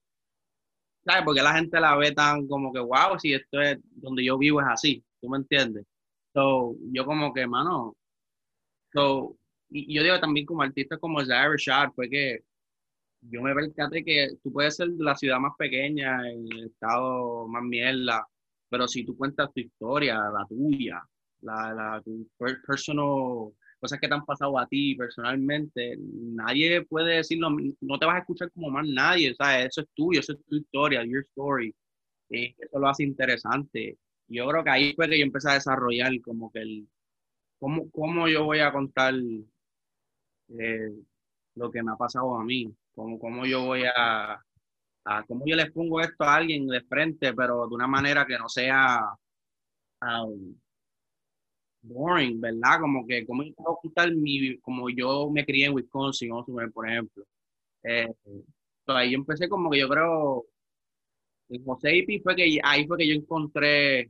¿Sabes? Porque la gente la ve tan como que, wow, si esto es donde yo vivo es así, ¿tú me entiendes? So, yo como que, mano, so, y yo digo también como artista como Zaire Rashad, fue que yo me percaté que tú puedes ser la ciudad más pequeña, el estado más mierda, pero si tú cuentas tu historia, la tuya, la, la tu personal, cosas que te han pasado a ti personalmente, nadie puede decirlo, no te vas a escuchar como más nadie, ¿sabes? Eso es tuyo, eso es tu historia, your story. Eso lo hace interesante yo creo que ahí fue que yo empecé a desarrollar como que el, cómo, cómo yo voy a contar eh, lo que me ha pasado a mí, cómo, cómo yo voy a, cómo yo le pongo esto a alguien de frente, pero de una manera que no sea um, boring, ¿verdad? Como que, cómo yo puedo contar mi, como yo me crié en Wisconsin, por ejemplo. Eh, ahí yo empecé como que yo creo en José Ipi fue que ahí fue que yo encontré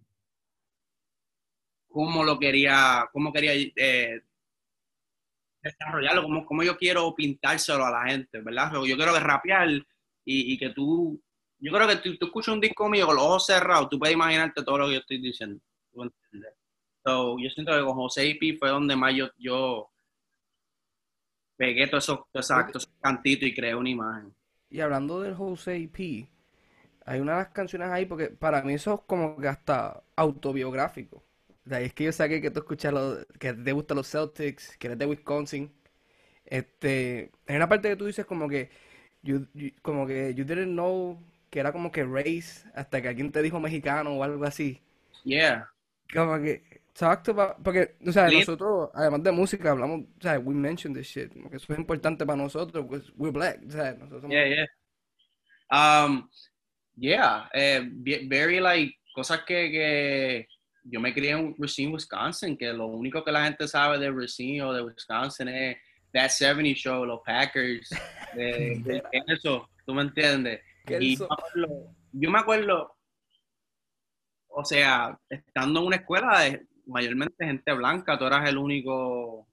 cómo lo quería, cómo quería eh, desarrollarlo, cómo, yo quiero pintárselo a la gente, ¿verdad? Yo quiero que rapear y, que tú, yo creo que tú, tú, escuchas un disco mío con los ojos cerrados, tú puedes imaginarte todo lo que yo estoy diciendo. So, yo siento que con José Ipi fue donde más yo, pegué todos esos, cantitos y creé una imagen. Y hablando del José P, hay unas canciones ahí porque para mí eso es como que hasta autobiográfico. Es que yo saqué que tú escuchas que te gustan los Celtics, que eres de Wisconsin. Este, en una parte que tú dices como que you, como que you didn't know que era como que race hasta que alguien te dijo mexicano o algo así. Yeah. Como que talked about, porque, o sea, nosotros, además de música, hablamos, o sea, we mentioned this shit, porque eso es importante para nosotros, porque we're black, o sea, nosotros somos... Yeah, yeah. Um, Yeah, eh, very like cosas que, que, yo me crié en Racine, Wisconsin, que lo único que la gente sabe de Racine o de Wisconsin es That 70 Show, los Packers, de, eso, ¿tú me entiendes? Y yo me, acuerdo, o sea, estando en una escuela de mayormente gente blanca, tú eras el único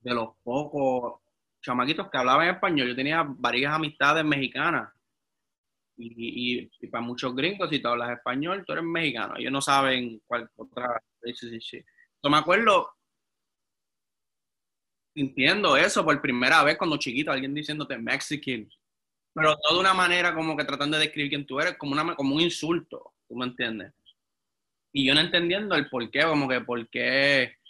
de los pocos chamaquitos que hablaban español. Yo tenía varias amistades mexicanas. Y, para muchos gringos, si tú hablas español, tú eres mexicano. Ellos no saben cuál otra. Yo me acuerdo sintiendo eso por primera vez cuando chiquito, alguien diciéndote Mexican. Pero no de una manera como que tratando de describir quién tú eres, como, una, como un insulto. ¿Tú me entiendes? Y yo no entendiendo el por qué, como que por qué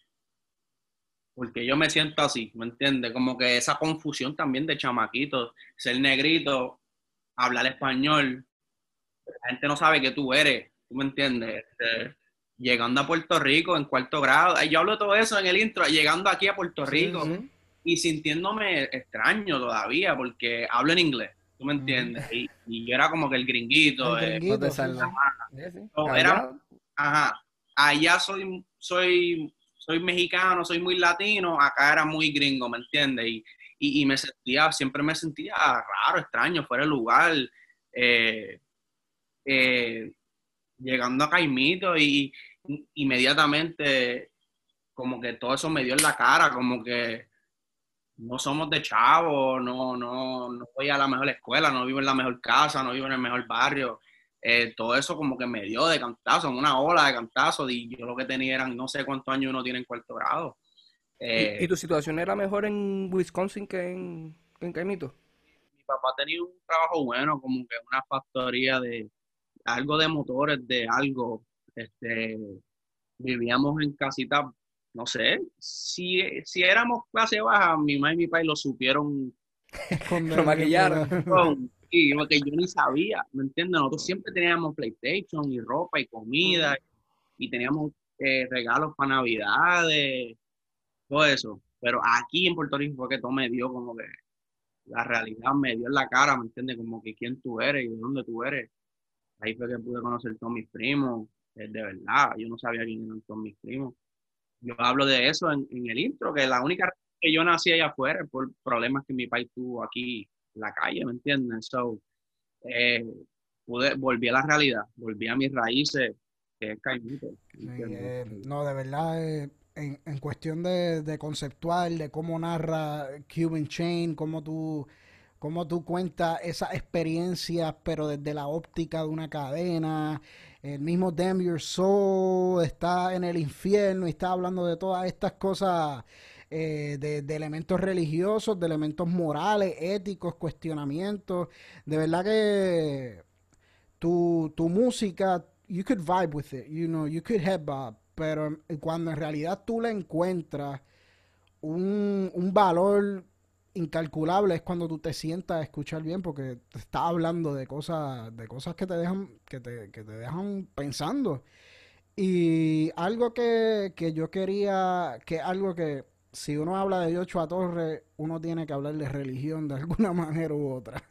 porque yo me siento así, ¿me entiendes? Como que esa confusión también de chamaquitos, ser negrito, hablar español, la gente no sabe que tú eres, ¿tú me entiendes? Este, llegando a Puerto Rico en cuarto grado, yo hablo todo eso en el intro, llegando aquí a Puerto Rico y sintiéndome extraño todavía porque hablo en inglés, ¿tú me entiendes? y, yo era como que el gringuito. El gringuito era, ajá, allá soy, soy soy mexicano, soy muy latino, acá era muy gringo, ¿me entiendes? Y, y, me sentía, siempre me sentía raro, extraño, fuera de lugar, eh, eh, llegando a Caimito y inmediatamente como que todo eso me dio en la cara, como que no somos de chavo, no, no, no voy a la mejor escuela, no vivo en la mejor casa, no vivo en el mejor barrio. Eh, todo eso como que me dio de cantazo, en una ola de cantazo, y yo lo que tenía eran no sé cuántos años uno tiene en cuarto grado. ¿Y, eh, tu situación era mejor en Wisconsin que en, en Caimito? Mi papá tenía un trabajo bueno, como que una factoría de algo de motores, de algo. Este, vivíamos en casita, no sé, si, si éramos clase baja, mi mamá y mi papá lo supieron. lo maquillaron. Sí, porque yo ni sabía, ¿me entiendes? Nosotros siempre teníamos PlayStation y ropa y comida y teníamos eh, regalos para Navidades, todo eso. Pero aquí en Puerto Rico fue que todo me dio como que la realidad me dio en la cara, ¿me entiendes? Como que quién tú eres y de dónde tú eres. Ahí fue que pude conocer todos mis primos, de verdad, yo no sabía quién eran todos mis primos. Yo hablo de eso en, en el intro, que la única que yo nací allá afuera por problemas que mi país tuvo aquí la calle, ¿me entiendes? So, eh, pude, volví a la realidad, volví a mis raíces, que es eh, no, de verdad, eh, en, cuestión de, de, conceptual, de cómo narra Cuban Chain, cómo tú, cómo tú cuentas esas experiencias, pero desde la óptica de una cadena. El mismo Damn Your Soul está en el infierno y está hablando de todas estas cosas eh, de, elementos religiosos, de elementos morales, éticos, cuestionamientos. De verdad que tu, tu música, you could vibe with it, you know, you could head bob, pero cuando en realidad tú le encuentras un, un valor incalculable es cuando tú te sientas a escuchar bien porque te está hablando de cosas de cosas que te dejan que te, que te dejan pensando y algo que, que yo quería que algo que si uno habla de Joshua Torres, uno tiene que hablar de religión de alguna manera u otra.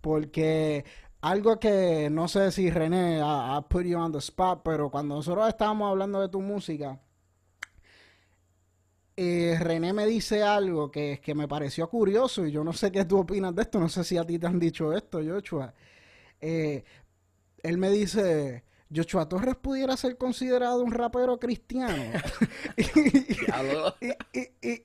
Porque algo que no sé si René ha, put you on the spot, pero cuando nosotros estábamos hablando de tu música, eh, René me dice algo que, que me pareció curioso y yo no sé qué tú opinas de esto, no sé si a ti te han dicho esto, Joshua. Eh, él me dice, Joshua Torres pudiera ser considerado un rapero cristiano. y,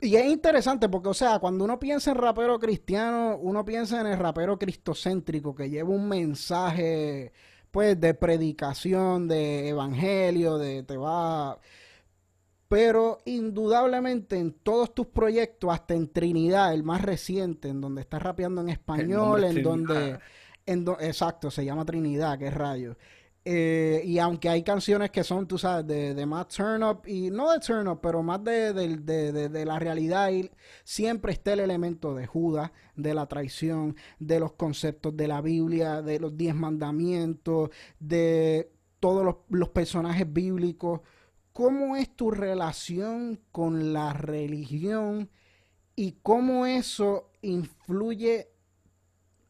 es interesante porque, o sea, cuando uno piensa en rapero cristiano, uno piensa en el rapero cristocéntrico que lleva un mensaje, pues, de predicación, de evangelio, de te va. Pero indudablemente en todos tus proyectos, hasta en Trinidad, el más reciente, en donde estás rapeando en español, en donde exacto, se llama Trinidad, que es rayo. Eh, y aunque hay canciones que son, tú sabes, de, de más turn up, y no de turn up, pero más de, de, la realidad, y siempre está el elemento de Judas, de la traición, de los conceptos de la Biblia, de los diez mandamientos, de todos los, los personajes bíblicos. ¿Cómo es tu relación con la religión y cómo eso influye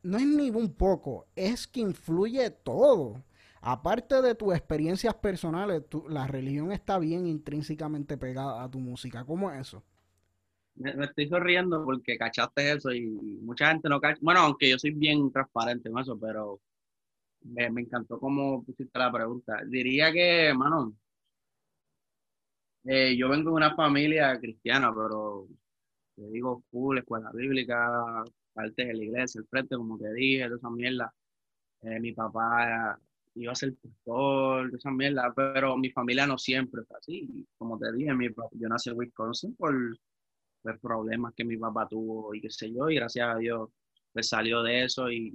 no es ni un poco, es que influye todo. Aparte de tus experiencias personales, la religión está bien intrínsecamente pegada a tu música. ¿Cómo es eso? Me, estoy sonriendo porque cachaste eso y mucha gente no cacha. Bueno, aunque yo soy bien transparente en eso, pero me, encantó cómo pusiste la pregunta. Diría que, hermano, eh, yo vengo de una familia cristiana, pero te digo full, escuela bíblica, parte de la iglesia, el frente, como te dije, de esa mierda. Eh, mi papá iba a ser pastor, esa mierda, pero mi familia no siempre está así. Como te dije, mi, yo nací en Wisconsin por pues, problemas que mi papá tuvo y qué sé yo, y gracias a Dios pues salió de eso y,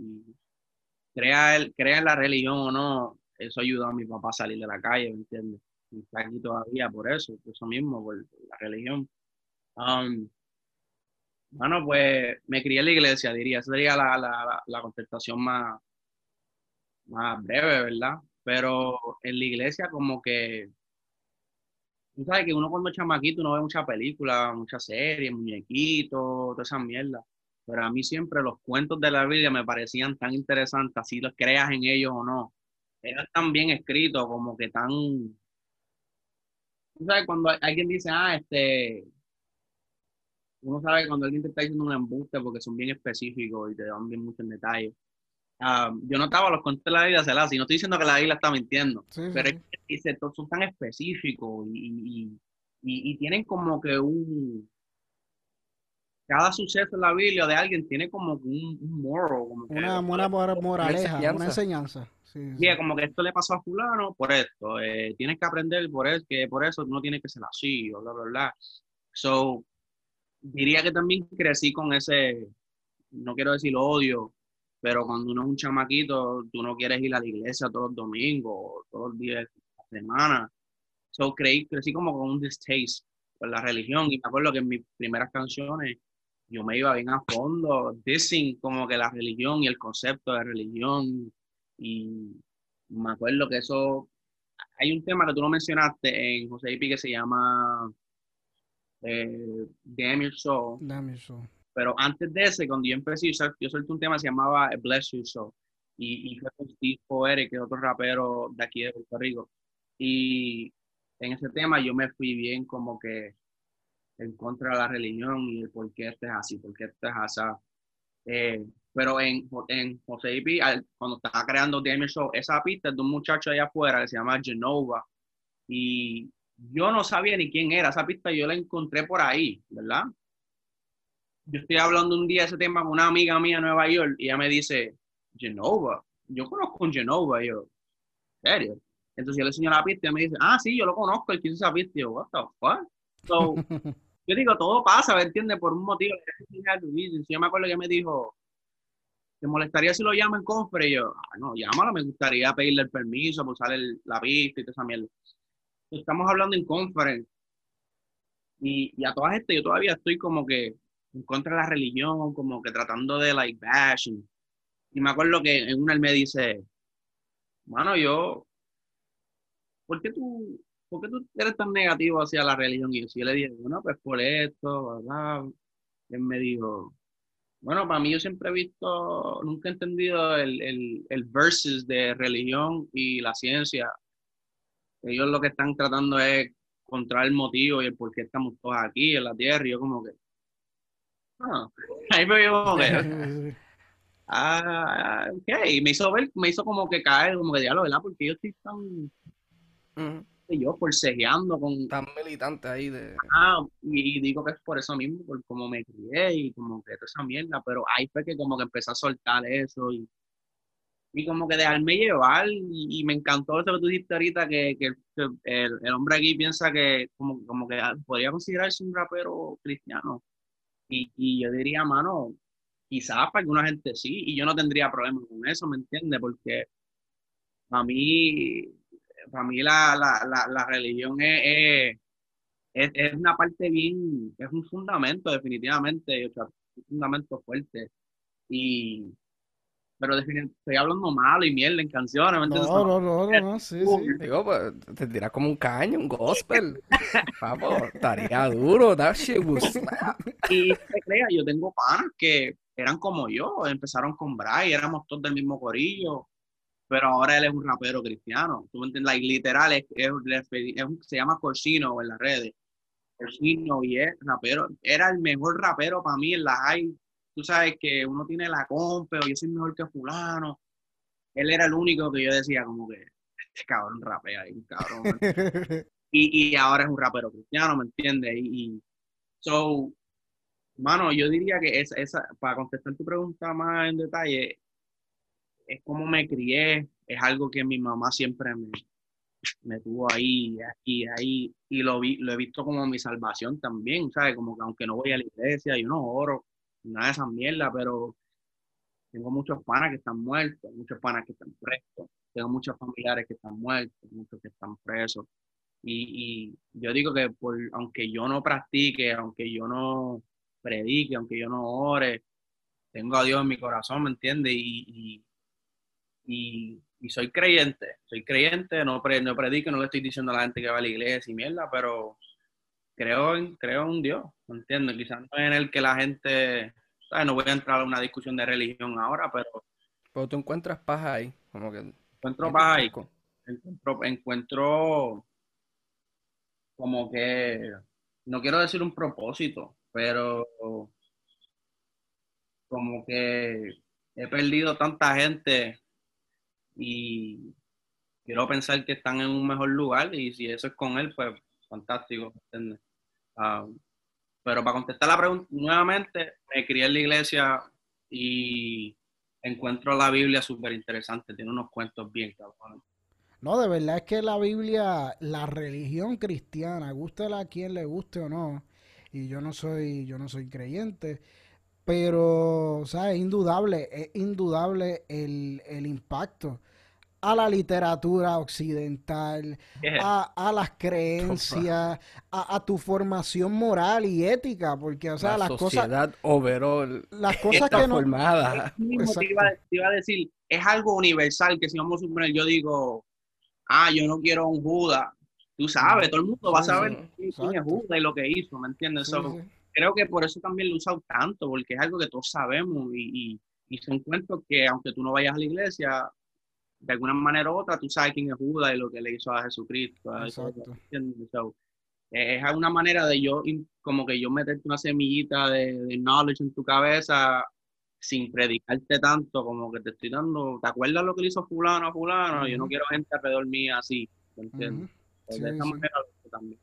crea, el, crea en la religión o no, eso ayudó a mi papá a salir de la calle, ¿me entiendes? Y está aquí todavía por eso, por eso mismo, por la religión. Um, bueno, pues me crié en la iglesia, diría. Esa sería la, la, la contestación más, más breve, ¿verdad? Pero en la iglesia como que, tú sabes que uno cuando es chamaquito uno ve muchas películas, muchas series, muñequitos, toda esa mierda. Pero a mí siempre los cuentos de la Biblia me parecían tan interesantes, así los creas en ellos o no. Eran tan bien escritos, como que tan... Tú sabes, cuando alguien dice, ah, este, uno sabe cuando alguien te está diciendo un embuste porque son bien específicos y te dan bien muchos detalles. Uh, yo notaba los cuentos de la Biblia, y no estoy diciendo que la Biblia está mintiendo, pero es que son tan específicos y, y, y, tienen como que un... Cada suceso en la Biblia de alguien tiene como un, un como una buena moraleja, una enseñanza. Sí, como que esto le pasó a fulano por esto, eh, tienes que aprender por eso, que por eso no tienes que ser así, o bla, bla, bla. So, diría que también crecí con ese, no quiero decir odio, pero cuando uno es un chamaquito, tú no quieres ir a la iglesia todos los domingos, todos los días de la semana. So, creí, crecí como con un distaste por la religión y me acuerdo que en mis primeras canciones yo me iba bien a fondo, dicen como que la religión y el concepto de religión y me acuerdo que eso, hay un tema que tú no mencionaste en José Ipi que se llama eh, Damn Your Soul. Pero antes de ese, cuando yo empecé, yo solté un tema que se llamaba Bless Your Soul. Y, fue con Steve Poere, que es otro rapero de aquí de Puerto Rico. Y en ese tema yo me fui bien como que en contra de la religión y el por qué este es así, por qué este es así. Eh, pero en, en José Ipi, cuando estaba creando Damn Soul, esa pista es de un muchacho allá afuera que se llama Genova. Y yo no sabía ni quién era, esa pista yo la encontré por ahí, ¿verdad? Yo estoy hablando un día de ese tema con una amiga mía en Nueva York y ella me dice, Genova, yo conozco un Genova, yo, ¿en serio? Entonces yo le enseño la pista y me dice, ah, sí, yo lo conozco, él quiso esa pista. Y yo, what the fuck? So, yo digo, todo pasa, ¿me entiendes? Por un motivo. Yo me acuerdo que me dijo, ¿te molestaría si lo llamo en cofre? Y yo, ah, no, llámalo, me gustaría pedirle el permiso por usar la pista y toda esa mierda estamos hablando en conference. Y, y a todas estas yo todavía estoy como que en contra de la religión, como que tratando de like bashing. Y me acuerdo que en una él me dice, bueno, yo, ¿por qué tú, por qué tú eres tan negativo hacia la religión? Y yo, le dije, bueno, pues por esto, ¿verdad? Él me dijo, bueno, para mí yo siempre he visto, nunca he entendido el, el, el versus de religión y la ciencia ellos lo que están tratando es encontrar el motivo y el por qué estamos todos aquí en la tierra. Y yo como que, ah, ahí me vio como que, ah, ok, y me hizo ver, me hizo como que caer, como que diablo, ¿verdad? Porque yo estoy tan, yo forcejeando con... Tan militante ahí de... Ah, y, digo que es por eso mismo, por cómo me crié y como que toda esa mierda, pero ahí fue que como que empecé a soltar eso y y como que dejarme llevar y, me encantó eso que tú dijiste ahorita que, que, el, el, hombre aquí piensa que como, como que podría considerarse un rapero cristiano y, y yo diría mano quizás para alguna gente sí y yo no tendría problema con eso me entiendes porque para mí para mí la, la, la, religión es, es, es, una parte bien es un fundamento definitivamente o un fundamento fuerte. Y pero definitivamente estoy hablando malo y mierda en canciones. ¿me no, no, no, no, no, sí, sí. Digo, pues te tiras como un caño, un gospel. Vamos, estaría duro, that shit was Y te creas, yo tengo panas que eran como yo, empezaron con Bray, éramos todos del mismo corillo, pero ahora él es un rapero cristiano. ¿Tú me entiendes? Like, literal, es, es, se llama Corsino en las redes. Corsino y es rapero. Era el mejor rapero para mí en la high tú sabes que uno tiene la compa o yo soy mejor que fulano. él era el único que yo decía como que, este cabrón rapea un cabrón. y, y ahora es un rapero cristiano, ¿me entiendes? Y, y, so, mano, yo diría que esa, esa, para contestar tu pregunta más en detalle, es como me crié, es algo que mi mamá siempre me, me tuvo ahí, y ahí, y lo, vi, lo he visto como mi salvación también, ¿sabes? Como que aunque no voy a la iglesia, yo no oro, nada de esa mierda, pero tengo muchos panas que están muertos, muchos panas que están presos, tengo muchos familiares que están muertos, muchos que están presos. Y, y yo digo que por, aunque yo no practique, aunque yo no predique, aunque yo no ore, tengo a Dios en mi corazón, ¿me entiendes? Y, y, y, soy creyente, soy creyente, no, no predico, no le estoy diciendo a la gente que va a la iglesia y mierda, pero creo en, creo en Dios, ¿me entiendes? Quizás no en el que la gente, ¿sabes? No voy a entrar a una discusión de religión ahora, pero... Pero tú encuentras paz ahí, como que... Encuentro paz ahí, encuentro, encuentro como que, no quiero decir un propósito, pero como que he perdido tanta gente y quiero pensar que están en un mejor lugar y si eso es con él, pues fantástico, ah, pero para contestar la pregunta nuevamente, me crié en la iglesia y encuentro la Biblia súper interesante, tiene unos cuentos bien cabrones. No, de verdad es que la Biblia, la religión cristiana, guste a quien le guste o no, y yo no soy, yo no soy creyente, pero, o sea, es indudable, es indudable el, el impacto a la literatura occidental, a, las creencias, a, tu formación moral y ética, porque, o sea, la las sociedad overall, las cosas que no... Formada. Te iba, a decir, es algo universal que si vamos a suponer, yo digo, ah, yo no quiero un Judas, tú sabes, todo el mundo va a saber quién es Judas y lo que hizo, ¿me entiendes? creo que por eso también lo he usado tanto, porque es algo que todos sabemos y, y, y son cuentos que aunque tú no vayas a la iglesia, de alguna manera u otra tú sabes quién es Judas y lo que le hizo a Jesucristo. Exacto. es una manera de yo, como que yo meterte una semillita de, knowledge en tu cabeza sin predicarte tanto, como que te estoy dando, ¿te acuerdas lo que le hizo fulano a fulano? Yo no quiero gente alrededor mía así, ¿me entiendes? de esa manera también.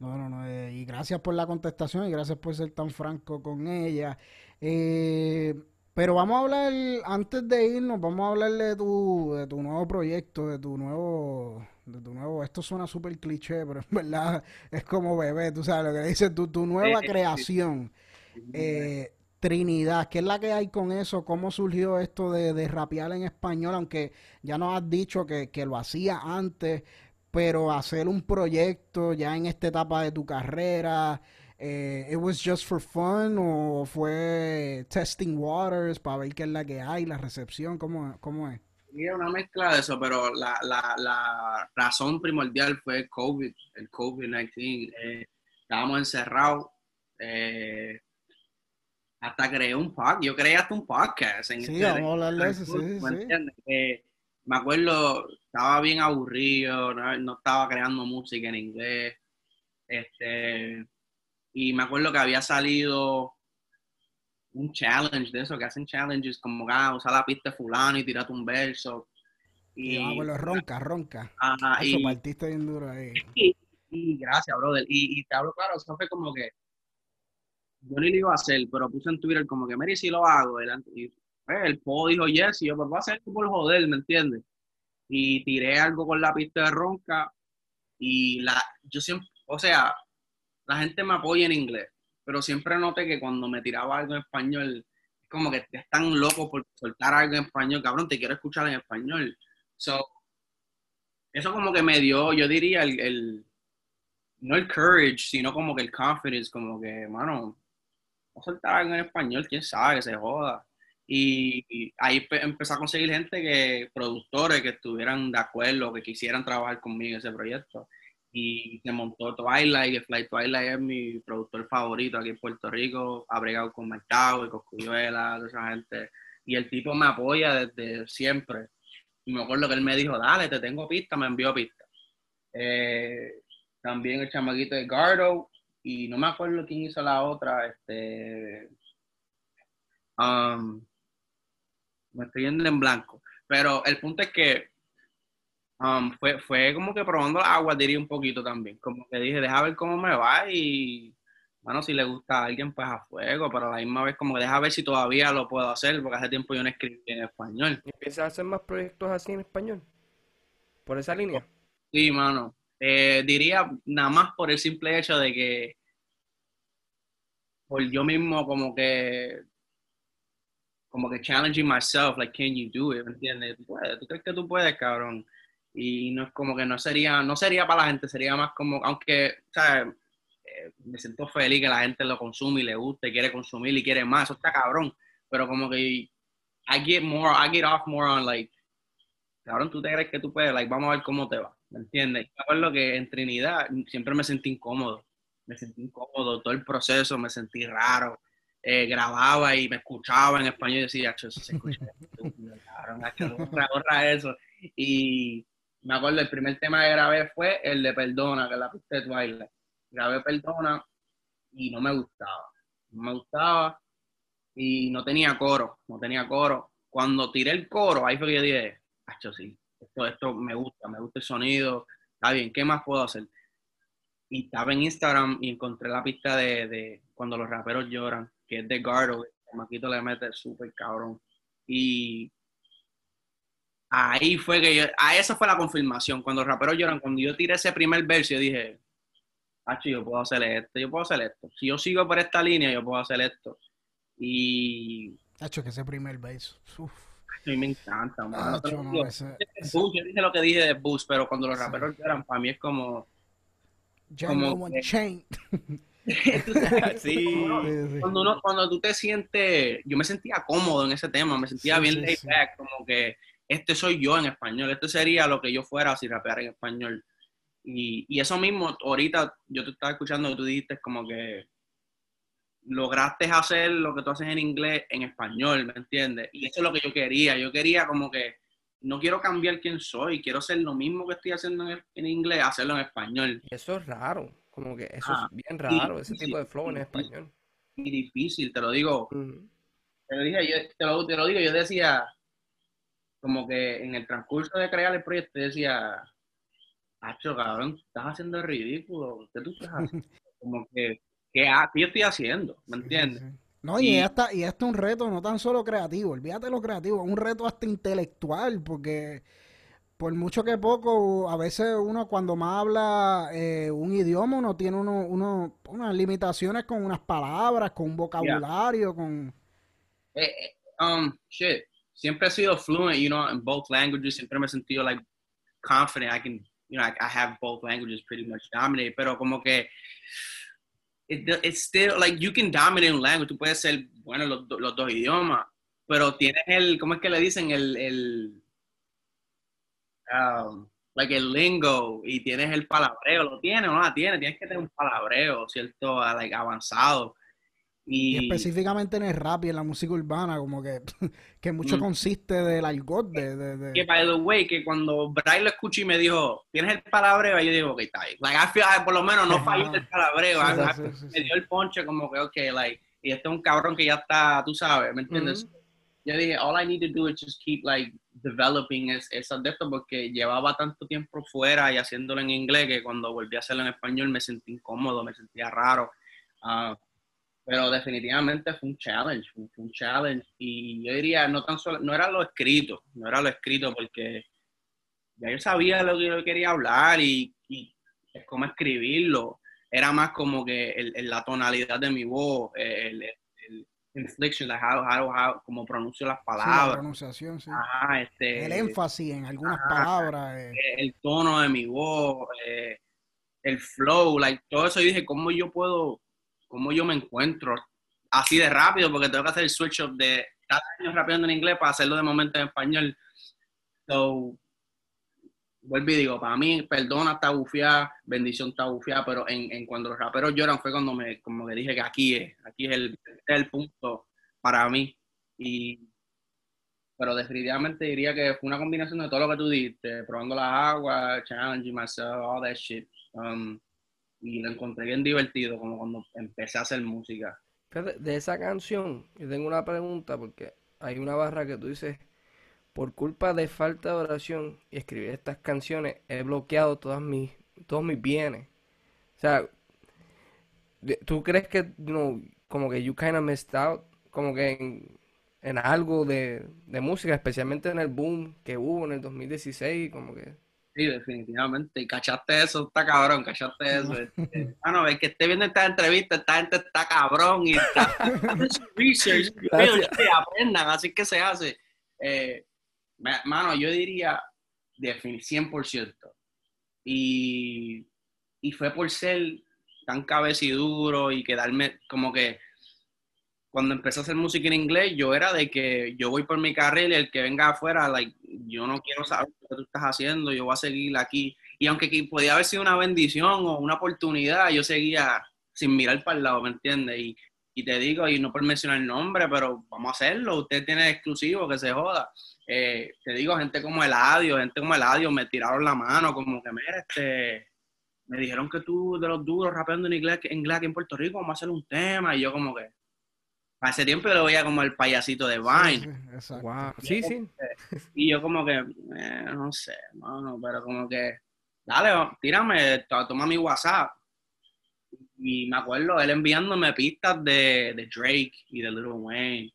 No, no, no. Eh, y gracias por la contestación y gracias por ser tan franco con ella. Eh, pero vamos a hablar, antes de irnos, vamos a hablar de tu, de tu nuevo proyecto, de tu nuevo, de tu nuevo, esto suena súper cliché, pero en verdad es como bebé, tú sabes lo que dice, tu, tu nueva creación, eh, Trinidad, ¿qué es la que hay con eso? ¿Cómo surgió esto de, de rapear en español? Aunque ya nos has dicho que, que lo hacía antes, pero hacer un proyecto ya en esta etapa de tu carrera, eh, it was just for fun o fue testing waters para ver qué es la que hay, la recepción, cómo, cómo es? Sí, una mezcla de eso, pero la, la, la razón primordial fue COVID, el COVID-19. Eh, estábamos encerrados. Eh, hasta creé un podcast, yo creé hasta un podcast. En sí, vamos a hablar de eso, sí, sí. me acuerdo, estaba bien aburrido, no, no, estaba creando música en inglés. Este, y me acuerdo que había salido un challenge de eso, que hacen challenges como, ah, usa la pista de fulano y tirate un verso. Y, y abuelo, ronca, ronca. eso partiste bien duro ahí. Y, gracias, brother. Y, y, te hablo claro, eso fue como que yo ni lo iba a hacer, pero puse en Twitter como que, Mary, si lo hago. Y, pues, el po dijo yes, y yo, pues voy a hacer por joder, ¿me entiendes? Y tiré algo con la pista de ronca y la, yo siempre, o sea, la gente me apoya en inglés, pero siempre noté que cuando me tiraba algo en español, es como que están locos por soltar algo en español, cabrón, te quiero escuchar en español. So, eso como que me dio, yo diría, el, no el courage, sino como que el confidence, como que, mano, a soltar algo en español, quién sabe, que se joda. Y, y, ahí empecé a conseguir gente que, productores que estuvieran de acuerdo, que quisieran trabajar conmigo en ese proyecto y se montó Twilight, que Fly Twilight es mi productor favorito aquí en Puerto Rico, ha bregado con Mercado y con Cuyuela, toda esa gente, y el tipo me apoya desde siempre. Y me acuerdo que él me dijo, dale, te tengo pista, me envió pista. Eh, también el chamaguito de Gardo, y no me acuerdo quién hizo la otra, este... Um, me estoy yendo en blanco. Pero el punto es que um, fue, fue como que probando la agua, diría un poquito también. Como que dije, deja ver cómo me va y, bueno, si le gusta a alguien, pues a fuego, pero a la misma vez como que deja ver si todavía lo puedo hacer, porque hace tiempo yo no escribí en español. ¿Empiezas a hacer más proyectos así en español? ¿Por esa línea? Sí, mano. Eh, diría nada más por el simple hecho de que por yo mismo como que como que challenging myself, like, can you do it? ¿Me entiendes? ¿Tú, ¿Tú crees que tú puedes, cabrón? Y no es como que no sería, no sería para la gente, sería más como, aunque, ¿sabes? Eh, me siento feliz que la gente lo consume y le guste, quiere consumir y quiere más, eso está cabrón. Pero como que I get more, I get off more on like, cabrón, tú te crees que tú puedes, like, vamos a ver cómo te va, ¿me entiendes? Y lo que en Trinidad siempre me sentí incómodo, me sentí incómodo todo el proceso, me sentí raro eh, grababa y me escuchaba en español y decía, eso se escucha, eso. Y me acuerdo, el primer tema que grabé fue el de Perdona, que es la pista de Twilight. Grabé Perdona y no me gustaba. No me gustaba y no tenía coro, no tenía coro. Cuando tiré el coro, ahí fue que dije, Hacho, sí, esto, esto me gusta, me gusta el sonido, está bien, ¿qué más puedo hacer? Y estaba en Instagram y encontré la pista de, de cuando los raperos lloran que es de Gardo, el Maquito le mete súper cabrón. Y ahí fue que yo, a esa fue la confirmación. Cuando los raperos lloran, cuando yo tiré ese primer verso, yo dije, Hacho, yo puedo hacer esto, yo puedo hacer esto. Si yo sigo por esta línea, yo puedo hacer esto. Y. Hacho, que ese primer verso. A mí me encanta, yo dije lo que dije de Boost, pero cuando los raperos lloran, para mí es como. como Chain. sí. Cuando, uno, cuando tú te sientes, yo me sentía cómodo en ese tema, me sentía bien laid back, como que este soy yo en español, este sería lo que yo fuera si rapeara en español. Y, y eso mismo, ahorita yo te estaba escuchando que tú dijiste como que lograste hacer lo que tú haces en inglés en español, ¿me entiendes? Y eso es lo que yo quería, yo quería como que no quiero cambiar quién soy, quiero hacer lo mismo que estoy haciendo en, en inglés, hacerlo en español. Eso es raro. Como que eso es ah, bien raro, ese tipo de flow en español. Y difícil, te lo digo. te, lo dije, yo, te, lo, te lo digo, yo decía, como que en el transcurso de crear el proyecto, decía, Hacho, cabrón, estás haciendo el ridículo. ¿Qué tú estás haciendo? Como que, ¿qué, yo estoy haciendo? ¿Me entiendes? No, y, y, esta, y es un reto no tan solo creativo, olvídate lo creativo, es un reto hasta intelectual, porque por mucho que poco, a veces uno cuando más habla eh, un idioma, uno tiene uno, uno, unas limitaciones con unas palabras, con un vocabulario, con... Eh, eh, um, shit, siempre he sido fluent, you know, in both languages, siempre me he sentido, like, confident, I can, you know, I, have both languages pretty much dominate, pero como que... It, it's still, like, you can dominate un language, tú puedes ser, bueno, los, los dos idiomas, pero tienes el, ¿cómo es que le dicen? el, el um, like el lingo y tienes el palabreo, lo tienes o no la tienes, tienes que tener un palabreo, ¿cierto? Like, avanzado. Y... específicamente en el rap y en la música urbana, como que, que mucho mm. consiste del argot de, de, Que, by the way, que cuando Bray lo escuché y me dijo, ¿tienes el palabreo? Y yo digo, ok, está ahí. Like, I feel, por lo menos no falló el palabreo. me dio el ponche como que, ok, like, y este es un cabrón que ya está, tú sabes, ¿me entiendes? Yo dije, all I need to do is just keep, like, developing es, esa de esto porque llevaba tanto tiempo fuera y haciéndolo en inglés que cuando volví a hacerlo en español me sentí incómodo, me sentía raro. Ah, pero definitivamente fue un challenge, fue, un challenge. Y yo diría, no tan solo, no era lo escrito, no era lo escrito porque ya yo sabía lo que yo quería hablar y, y cómo escribirlo. Era más como que el, la tonalidad de mi voz, el, inflection, like how, how, how, como pronuncio las palabras. la pronunciación, sí. este, el énfasis en algunas palabras. Eh. El tono de mi voz, eh, el flow, like, todo eso. Y dije, ¿cómo yo puedo, cómo yo me encuentro así de rápido? Porque tengo que hacer el switch up de cada año rapeando en inglés para hacerlo de momento en español. So, vuelvo y digo, para mí, perdona está bufiada, bendición está bufiada, pero en, en, cuando los raperos lloran fue cuando me, como que dije que aquí es, aquí es el, el punto para mí. Y, pero definitivamente diría que fue una combinación de todo lo que tú dijiste, probando las aguas, challenging myself, all that shit. Um, y lo encontré bien divertido, como cuando empecé a hacer música. De esa canción, yo tengo una pregunta porque hay una barra que tú dices, por culpa de falta de oración y escribir estas canciones, he bloqueado todas mis, todos mis bienes. O sea, ¿tú crees que, no, como que you kind of missed out? Como que en, algo de, de, música, especialmente en el boom que hubo en el 2016, como que... Sí, definitivamente. Y cachaste eso, está cabrón, cachaste eso. Este, ah, no, es que esté viendo esta entrevista, esta gente está cabrón y está research, aprendan, así que se hace. Eh, Mano, yo diría 100%. Y, y fue por ser tan cabeciduro y quedarme como que cuando empecé a hacer música en inglés, yo era de que yo voy por mi carrera y el que venga afuera, like, yo no quiero saber lo que tú estás haciendo, yo voy a seguir aquí. Y aunque podía haber sido una bendición o una oportunidad, yo seguía sin mirar para el lado, ¿me entiendes? Y, te digo, y no por mencionar el nombre, pero vamos a hacerlo, usted tiene exclusivo, que se joda. Eh, te digo, gente como el Eladio, gente como el Eladio me tiraron la mano, como que, mira, este, me dijeron que tú de los duros rapeando en inglés, en aquí en Puerto Rico, vamos a hacer un tema, y yo como que, hace tiempo yo lo veía como el payasito de Vine. Sí, sí. Y yo como que, eh, no sé, no, pero como que, dale, tírame, toma mi WhatsApp. Y me acuerdo él enviándome pistas de, de Drake y de Little Wayne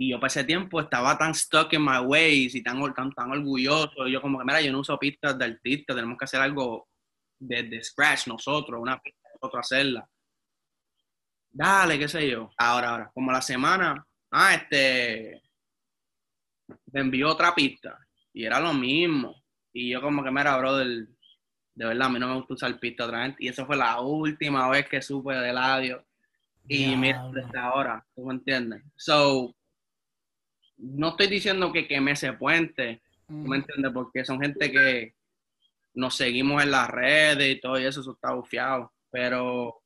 y yo para ese tiempo estaba tan stuck in my ways y tan, tan, tan orgulloso. Y yo como que, mira, yo no uso pistas de artista, tenemos que hacer algo desde scratch nosotros, una pista nosotros hacerla. Dale, qué sé yo. Ahora, ahora, como la semana, ah, este, me envió otra pista y era lo mismo. Y yo como que, mira, brother, de verdad, a mí no me gusta usar pista otra vez. Y eso fue la última vez que supe de Ladio. Y mira, hasta ahora, ¿tú me entiendes? So, no estoy diciendo que queme ese puente, ¿me mm. entiendes? Porque son gente que nos seguimos en las redes y todo eso, eso está bufiado, pero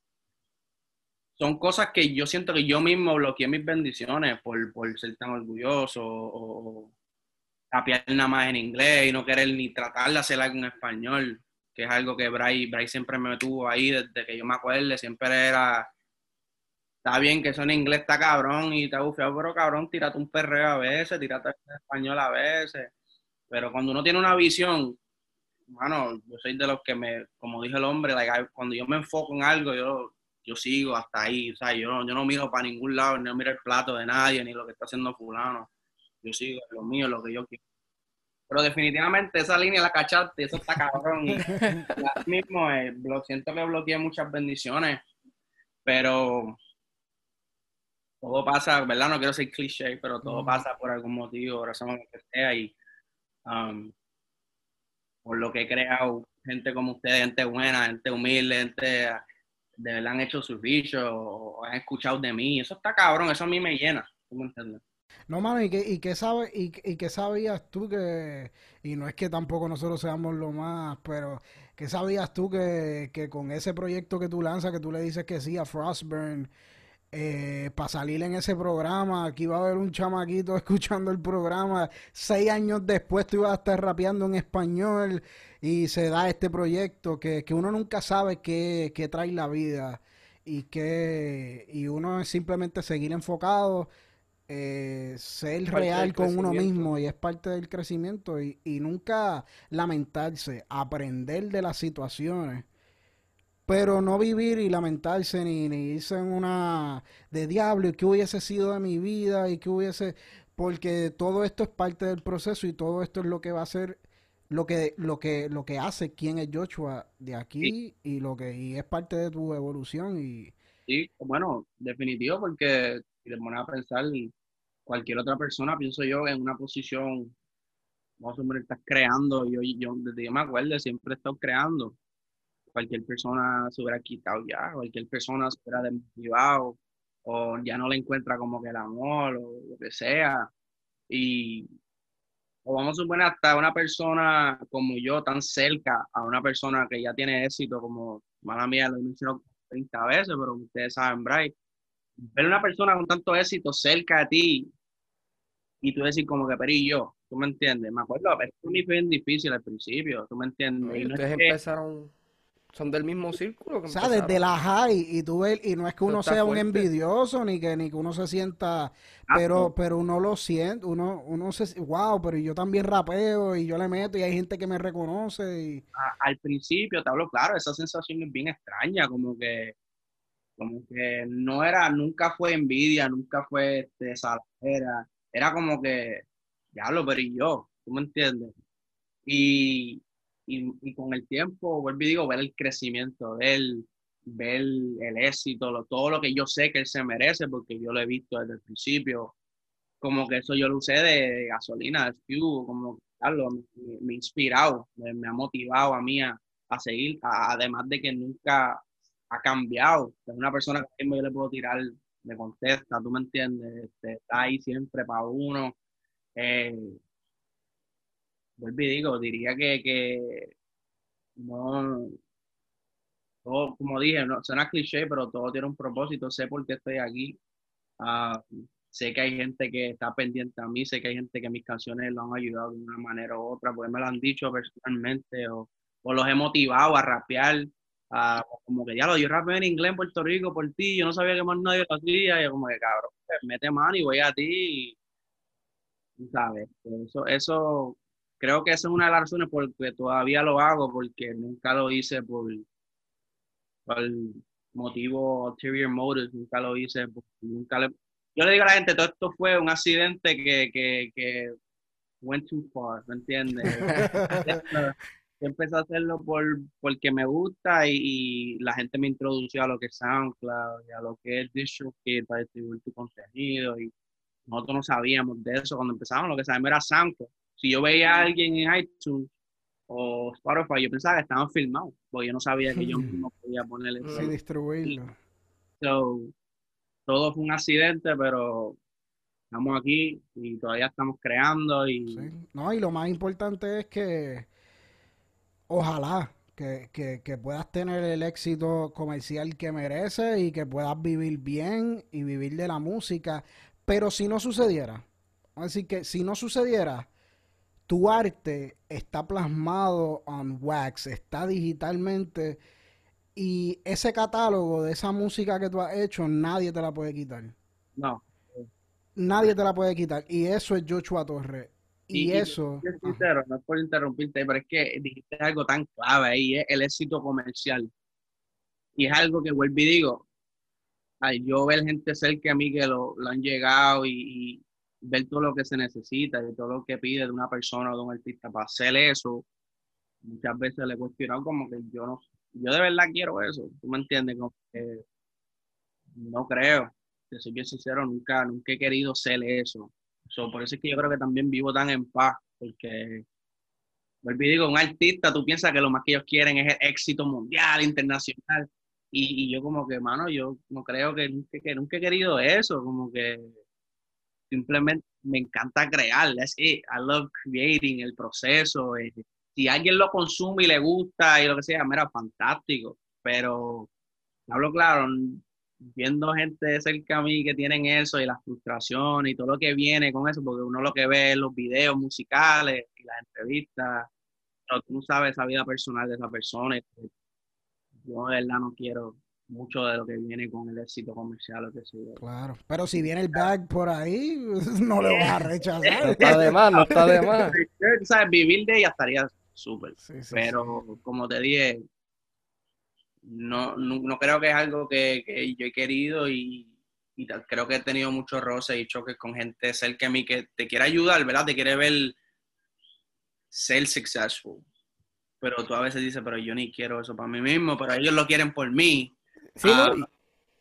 son cosas que yo siento que yo mismo bloqueé mis bendiciones por, ser tan orgulloso o, tapiar nada más en inglés y no querer ni tratar de hacer algo en español, que es algo que Bray, Bray siempre me tuvo ahí desde que yo me acuerdo, siempre era está bien que eso en inglés está cabrón y está bufeado, pero cabrón, tírate un perreo a veces, tírate en español a veces. Pero cuando uno tiene una visión, bueno, yo soy de los que me, como dije el hombre, cuando yo me enfoco en algo, yo, yo sigo hasta ahí, o sea, yo, yo no miro para ningún lado, no miro el plato de nadie, ni lo que está haciendo fulano. Yo sigo lo mío, lo que yo quiero. Pero definitivamente esa línea la cachaste, eso está cabrón. Y mismo, eh, siento que bloqueé muchas bendiciones, pero todo pasa, ¿verdad? No quiero ser cliché, pero todo pasa por algún motivo, razón lo que sea, y um, por lo que he creado, gente como ustedes, gente buena, gente humilde, gente de verdad han hecho servicio o han escuchado de mí, eso está cabrón, eso a mí me llena, ¿tú me entiendes? No, mano, ¿y qué, y qué, sabe, y, y qué sabías tú que, y no es que tampoco nosotros seamos lo más, pero ¿qué sabías tú que, que con ese proyecto que tú lanzas, que tú le dices que sí a Frostburn, eh, para salir en ese programa. Aquí va a haber un chamaquito escuchando el programa. Seis años después tú ibas a estar rapeando en español y se da este proyecto que, uno nunca sabe qué, trae la vida y que y uno es simplemente seguir enfocado, eh, ser real con uno mismo y es parte del crecimiento y, y nunca lamentarse, aprender de las situaciones pero no vivir y lamentarse ni, ni irse en una de diablo y que hubiese sido de mi vida y que hubiese porque todo esto es parte del proceso y todo esto es lo que va a ser lo que lo que lo que hace quién es Joshua de aquí y lo que y es parte de tu evolución y sí bueno definitivo porque si te pones a pensar cualquier otra persona pienso yo en una posición vamos a estás creando yo yo desde que me acuerdo siempre he estado creando cualquier persona se hubiera quitado ya, cualquier persona se hubiera desmotivado o ya no le encuentra como que el amor o lo que sea. Y o vamos a suponer hasta una persona como yo tan cerca a una persona que ya tiene éxito como, mala mía, lo he mencionado 30 veces, pero ustedes saben, Bray, ver una persona con tanto éxito cerca de ti y tú decir como que, pero y yo, tú me entiendes, me acuerdo, es muy bien difícil al principio, tú me entiendes. Y, ustedes empezaron son del mismo círculo. o sea, desde la high y tú ves, y no es que uno sea un envidioso ni que ni que uno se sienta, pero pero uno lo siente, uno uno se wow, pero yo también rapeo y yo le meto y hay gente que me reconoce y al principio te hablo claro, esa sensación es bien extraña, como que como que no era, nunca fue envidia, nunca fue este, era, era como que, diablo, pero y yo, ¿tú me entiendes? Y, y, con el tiempo, vuelvo y digo, ver el crecimiento de él, ver el éxito, todo lo que yo sé que él se merece, porque yo lo he visto desde el principio, como que eso yo lo usé de gasolina, de fuel, como, Carlos, me, ha inspirado, me, ha motivado a mí a, seguir, además de que nunca ha cambiado, es una persona que yo le puedo tirar, me contesta, tú me entiendes, este, está ahí siempre para uno. Eh, vuelvo y digo, diría que, que no, todo, como dije, no, suena cliché, pero todo tiene un propósito, sé por qué estoy aquí. Ah, sé que hay gente que está pendiente a mí, sé que hay gente que mis canciones lo han ayudado de una manera u otra, porque me lo han dicho personalmente o, o los he motivado a rapear. como que ya lo yo rapeo en inglés en Puerto Rico por ti, yo no sabía que más nadie lo hacía, y yo como que cabrón, pues, mete mano y voy a ti, y, ¿sabes? Eso, eso creo que esa es una de las razones por que todavía lo hago, porque nunca lo hice por, el motivo ulterior motives, nunca lo hice, nunca le... Yo le digo a la gente, todo esto fue un accidente que, que, que went too far, ¿me entiendes? empecé a hacerlo por, porque me gusta y, la gente me introdució a lo que es SoundCloud y a lo que es DistroKid para distribuir tu contenido y nosotros no sabíamos de eso cuando empezamos, lo que sabíamos era SoundCloud si yo veía a alguien en iTunes o Spotify, yo pensaba que estaban filmados, porque yo no sabía que yo no podía ponerle. Sí, distribuirlo. todo fue un accidente, pero estamos aquí y todavía estamos creando. Y... No, y lo más importante es que ojalá que, que, puedas tener el éxito comercial que mereces y que puedas vivir bien y vivir de la música. Pero si no sucediera, vamos a decir que si no sucediera, tu arte está plasmado en wax, está digitalmente y ese catálogo de esa música que tú has hecho, nadie te la puede quitar. No. Nadie te la puede quitar. Y eso es Joshua Torre. Y, eso. sincero, no es por interrumpirte, pero es que dijiste algo tan clave ahí, es el éxito comercial. Y es algo que vuelvo y digo, ay, yo ver gente cerca a mí que lo, han llegado y, ver todo lo que se necesita y todo lo que pide de una persona o de un artista para hacer eso, muchas veces le he cuestionado como que yo no, yo de verdad quiero eso, tú me entiendes, no creo, te soy bien sincero, nunca, nunca he querido ser eso. por eso es que yo creo que también vivo tan en paz, porque vuelvo y digo, un artista, tú piensas que lo más que ellos quieren es el éxito mundial, internacional, y, y yo como que, mano, yo no creo que nunca, que nunca he querido eso, como que simplemente me encanta crear. Es I love creating el proceso. Eh, si alguien lo consume y le gusta y lo que sea, mira, fantástico. Pero hablo claro, viendo gente cerca a mí que tienen eso y la frustración y todo lo que viene con eso, porque uno lo que ve es los videos musicales y las entrevistas, pero tú no sabes esa vida personal de esa persona. Yo de verdad no quiero mucho de lo que viene con el éxito comercial o que sea. Claro, pero si viene el bag por ahí, no le vas a rechazar. No está de más, no está de más. ¿Sabes? Vivir de ella estaría súper. pero como te dije, no, no, creo que es algo que, que yo he querido y, y, creo que he tenido muchos roces y choques con gente cerca de mí que te quiere ayudar, ¿verdad? Te quiere ver ser successful. Pero tú a veces dices, pero yo ni quiero eso para mí mismo, pero ellos lo quieren por mí. Sí, ah.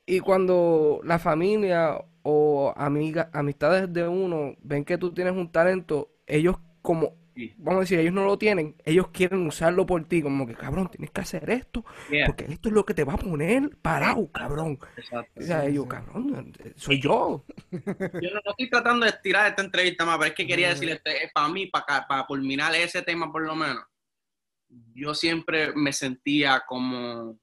y, cuando la familia o amigas, amistades de uno ven que tú tienes un talento, ellos como, vamos a decir, ellos no lo tienen, ellos quieren usarlo por ti, como que cabrón, tienes que hacer esto, porque esto es lo que te va a poner parado, cabrón. O sea, ellos, cabrón, soy yo. Yo no, estoy tratando de estirar esta entrevista más, pero es que quería decirle, este, para mí, para, para culminar ese tema por lo menos, yo siempre me sentía como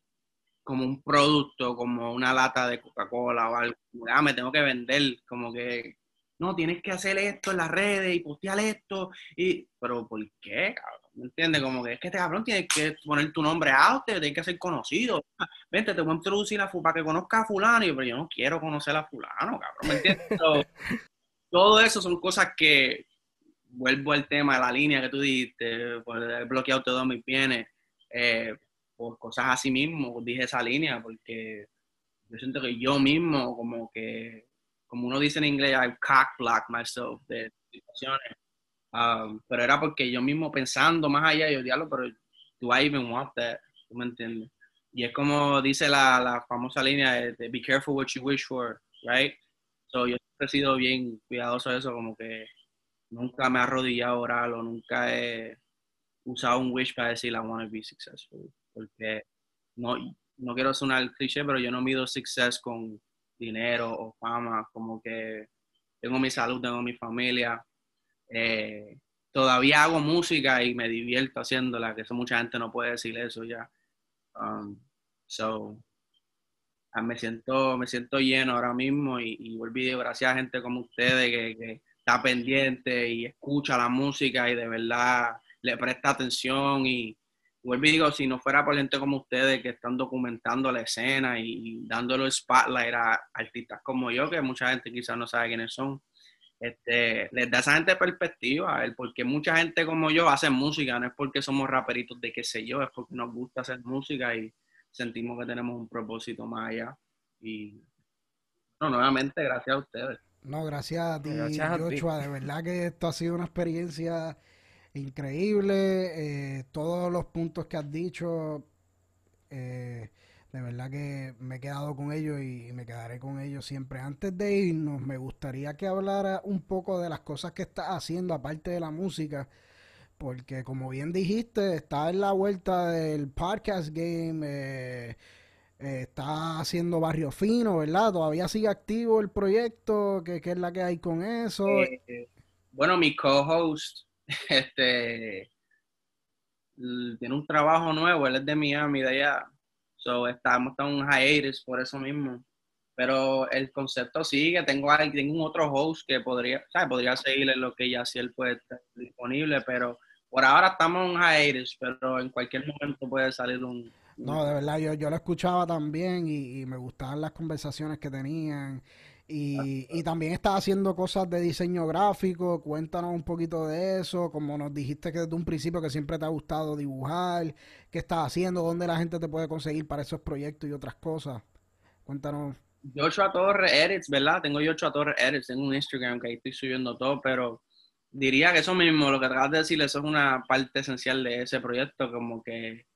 como un producto, como una lata de Coca-Cola o algo. Ah, me tengo que vender, como que, no, tienes que hacer esto en las redes y postear esto. Y, pero ¿por qué, cabrón? ¿Me entiendes? Como que es que este cabrón tiene que poner tu nombre out, tiene que ser conocido. Vente, te voy a introducir a para que conozca a fulano, pero yo no quiero conocer a fulano, cabrón, ¿me entiendes? todo eso son cosas que, vuelvo al tema de la línea que tú dijiste, por haber bloqueado todos mis bienes, eh, por cosas así mismo, dije esa línea, porque yo siento que yo mismo, como que, como uno dice en inglés, I cock block myself de situaciones. Um, pero era porque yo mismo pensando más allá, yo diablo, pero do I even want that? ¿Tú me entiendes? Y es como dice la, la famosa línea de, be careful what you wish for, right? So yo he sido bien cuidadoso de eso, como que nunca me he arrodillado a orar o nunca he usado un wish para decir I want to be successful. Porque no, no quiero sonar cliché, pero yo no mido success con dinero o fama, como que tengo mi salud, tengo mi familia. Eh, todavía hago música y me divierto haciéndola, que eso mucha gente no puede decir eso ya. Um, so, ah, me siento, me siento lleno ahora mismo y, y video gracias a gente como ustedes que está pendiente y escucha la música y de verdad le presta atención y vuelvo y digo, si no fuera por gente como ustedes que están documentando la escena y, dándole spotlight a artistas como yo, que mucha gente quizás no sabe quiénes son, este, les da esa gente perspectiva, el porque mucha gente como yo hace música, no es porque somos raperitos de qué sé yo, es porque nos gusta hacer música y sentimos que tenemos un propósito más allá. Y no, nuevamente, gracias a ustedes. No, gracias a ti, Joshua. De verdad que esto ha sido una experiencia increíble. Eh, todos los puntos que has dicho, eh, de verdad que me he quedado con ellos y me quedaré con ellos siempre. Antes de irnos, me gustaría que hablara un poco de las cosas que estás haciendo, aparte de la música. Porque como bien dijiste, está en la vuelta del podcast game. Eh, eh, está haciendo Barrio Fino, ¿verdad? Todavía sigue activo el proyecto. ¿Qué, es la que hay con eso? Bueno, mi co-host este, tiene un trabajo nuevo, él es de Miami, de allá. So, estamos en un hiatus por eso mismo. Pero el concepto sigue, tengo, tengo un otro host que podría, ¿sabes? podría seguirle lo que ya si él puede estar disponible, pero por ahora estamos en un hiatus, pero en cualquier momento puede salir un, no, de verdad, yo, yo lo escuchaba también y, me gustaban las conversaciones que tenían. Y, y, también estás haciendo cosas de diseño gráfico. Cuéntanos un poquito de eso. Como nos dijiste que desde un principio que siempre te ha gustado dibujar. ¿Qué estás haciendo? ¿Dónde la gente te puede conseguir para esos proyectos y otras cosas? Cuéntanos. a Torres Edits, ¿verdad? Tengo a Torres Edits. Tengo un Instagram que ahí estoy subiendo todo, pero diría que eso mismo, lo que acabas de decir, eso es una parte esencial de ese proyecto. Como que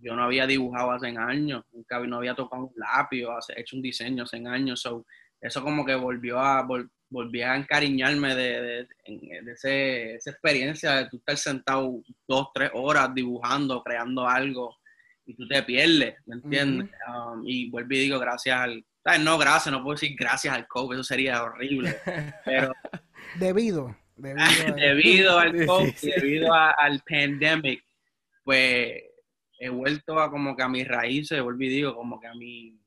yo no había dibujado hace años, nunca no había tocado un lápiz o hecho un diseño hace años. So, eso como que volvió a, volví a encariñarme de, de, esa experiencia de tú estar sentado dos, tres horas dibujando, creando algo y tú te pierdes, ¿me entiendes? Um, y vuelvo y digo gracias al... No, gracias, no puedo decir gracias al COVID, eso sería horrible. Pero... debido. Debido, debido al COVID, debido al pandemic, pues he vuelto a como que a mis raíces, vuelvo y digo, como que a mi,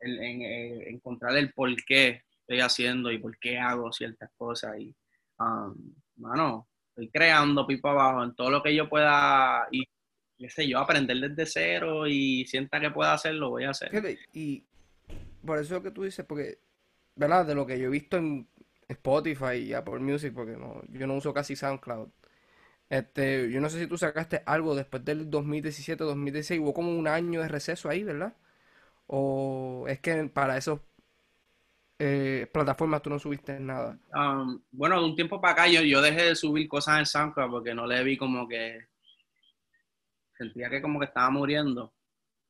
en, encontrar el por qué estoy haciendo y por qué hago ciertas cosas. Y, um, mano, estoy creando pipa abajo en todo lo que yo pueda y, qué sé yo, aprender desde cero y sienta que pueda hacerlo, voy a hacer. Y por eso que tú dices, porque, ¿verdad? De lo que yo he visto en Spotify y Apple Music, porque no, yo no uso casi SoundCloud este, yo no sé si tú sacaste algo después del 2017, 2016, hubo como un año de receso ahí, ¿verdad? O es que para esas eh, plataformas tú no subiste nada. Um, bueno, de un tiempo para acá yo, yo dejé de subir cosas en SoundCloud porque no le vi como que sentía que como que estaba muriendo,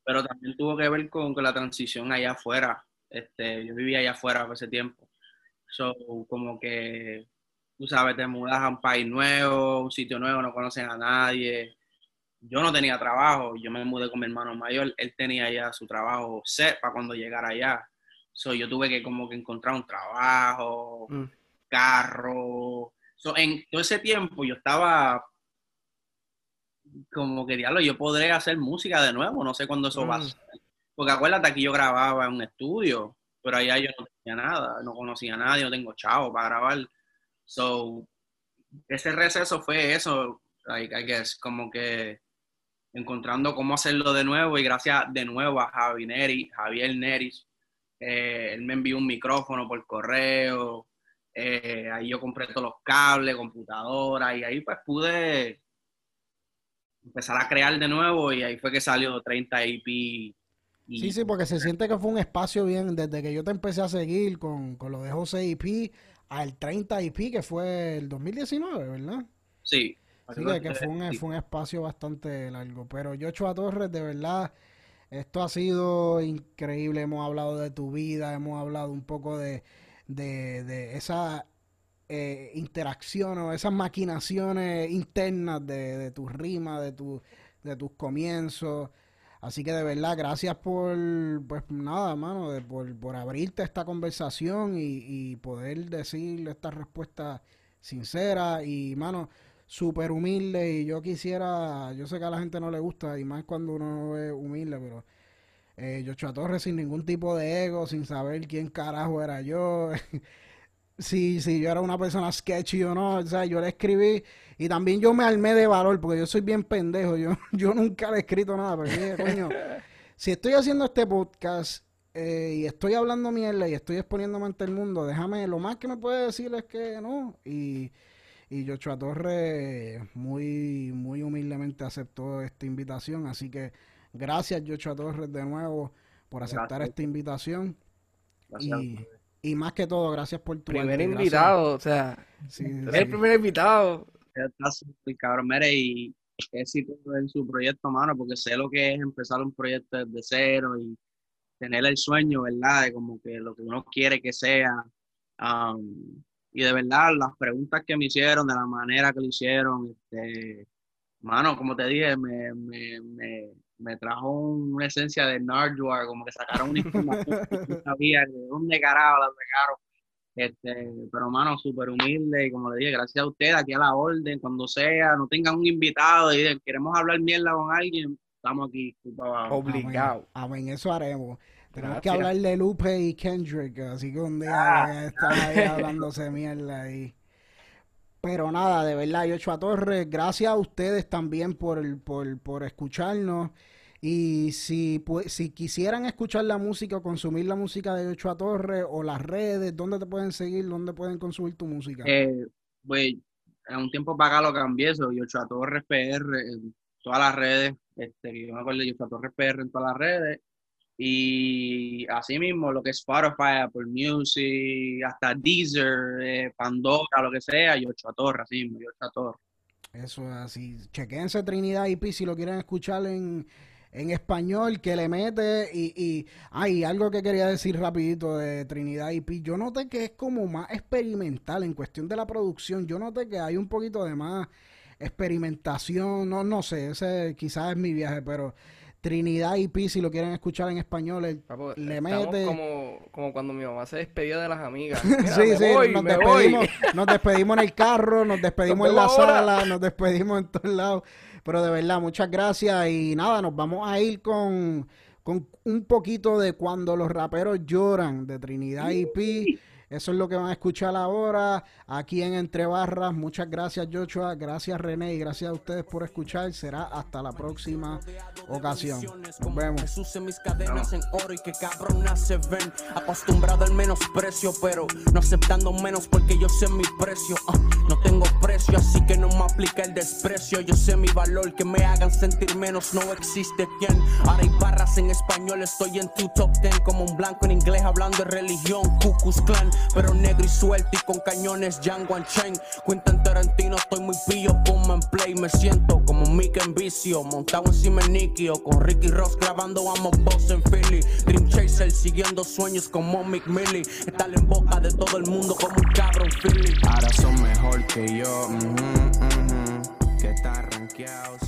pero también tuvo que ver con, con la transición allá afuera. Este, yo vivía allá afuera por ese tiempo. So, como que tú sabes, te mudas a un país nuevo, un sitio nuevo, no conocen a nadie. Yo no tenía trabajo, yo me mudé con mi hermano mayor, él tenía ya su trabajo set para cuando llegara allá. So, yo tuve que como que encontrar un trabajo, mm. carro. So, en todo ese tiempo yo estaba como que diablo, yo podré hacer música de nuevo, no sé cuándo eso va a mm. ser. Porque acuérdate que yo grababa en un estudio, pero allá yo no tenía nada, no conocía a nadie, no tengo chavo para grabar. So, ese receso fue eso, like, I guess, como que encontrando cómo hacerlo de nuevo y gracias de nuevo a Javi Neri, Javier Neris. Eh, él me envió un micrófono por correo, eh, ahí yo compré todos los cables, computadora y ahí pues pude empezar a crear de nuevo y ahí fue que salió 30 IP. Sí, sí, porque se siente que fue un espacio bien, desde que yo te empecé a seguir con, con lo de José IP al 30 IP, que fue el 2019, ¿verdad? Sí. Sí, que fue un, fue un espacio bastante largo. Pero Joshua Torres, de verdad, esto ha sido increíble. Hemos hablado de tu vida, hemos hablado un poco de, de, esa eh, interacción o esas maquinaciones internas de, de tus rimas, de, tu, de tus comienzos. Así que de verdad, gracias por, pues nada, mano, de, por, por abrirte esta conversación y, y poder decir esta respuesta sincera. Y, mano, súper humilde y yo quisiera, yo sé que a la gente no le gusta y más cuando uno es humilde, pero eh, yo Torres sin ningún tipo de ego, sin saber quién carajo era yo, si, si yo era una persona sketchy o no, o sea, yo le escribí y también yo me armé de valor porque yo soy bien pendejo, yo, yo nunca le he escrito nada, pero dije, coño, si estoy haciendo este podcast eh, y estoy hablando mierda y estoy exponiéndome ante el mundo, déjame, lo más que me puede decir es que no, y y Joshua Torres muy, muy humildemente aceptó esta invitación. Así que gracias Joshua Torres de nuevo por aceptar esta invitación. Y, y, más que todo, gracias por tu primer invitado, o sea, el primer invitado. cabrón, mire, y éxito en su proyecto, mano, porque sé lo que es empezar un proyecto desde cero y tener el sueño, ¿verdad? De como que lo que uno quiere que sea. Um, y de verdad, las preguntas que me hicieron, de la manera que lo hicieron, este, mano, como te dije, me, me, me, me trajo una esencia de Nardwar, como que sacaron una información que no sabía de dónde carajo la sacaron. Este, pero mano, súper humilde y como le dije, gracias a usted, aquí a la orden, cuando sea, no tengan un invitado y queremos hablar mierda con alguien, estamos aquí. Obligado. Amén, eso haremos. Tenemos que hablar de Lupe y Kendrick, así que un día ah. están ahí hablándose mierda ahí. Pero nada, de verdad, Yochoa Torres, gracias a ustedes también por, por, por escucharnos. Y si, si quisieran escuchar la música o consumir la música de Yochoa Torres o las redes, ¿dónde te pueden seguir? ¿Dónde pueden consumir tu música? Eh, pues, en un tiempo para acá lo cambié, eso, Yochoa Torres PR en todas las redes. Este, yo me acuerdo de Yochoa Torres PR en todas las redes. Y así mismo, lo que es Spotify, Apple Music, hasta Deezer, eh, Pandora, lo que sea, y Ocho Torre, así mismo, Ocho Torre. Eso es así. Chequense Trinidad IP si lo quieren escuchar en, en español, que le mete. Y, y hay algo que quería decir rapidito de Trinidad IP. Yo noté que es como más experimental en cuestión de la producción. Yo noté que hay un poquito de más experimentación. No, no sé, ese quizás es mi viaje, pero Trinidad IP, si lo quieren escuchar en español, le mete. Como, como cuando mi mamá se despedía de las amigas. sí, sí, nos, despedimos, nos despedimos en el carro, nos despedimos en la sala, nos despedimos en todos lados. Pero de verdad, muchas gracias. Y nada, nos vamos a ir con, con un poquito de cuando los raperos lloran de Trinidad IP. Eso es lo que van a escuchar ahora aquí en Entre Barras. Muchas gracias, Joshua. Gracias, René. Y gracias a ustedes por escuchar. Será hasta la próxima ocasión. Nos vemos. Jesús mis cadenas en oro y que cabronas se ven. Acostumbrado al menosprecio, pero no aceptando menos porque yo sé mi precio. Ah, no tengo precio, así que no me aplica el desprecio. Yo sé mi valor, que me hagan sentir menos. No existe quien. Ahora hay barras en español, estoy en tu top ten. Como un blanco en inglés hablando de religión. Cucus Clan pero negro y suelto y con cañones Django Chain. Quentin Tarantino, estoy muy pillo, boom en play. Me siento como Mick en vicio, montado de Nicky o con Ricky Ross grabando Vamos Boss en Philly. Dream Chaser siguiendo sueños como Mick Millie. Estar en boca de todo el mundo como un cabrón Philly. Ahora son mejor que yo, que está rankeado, sí.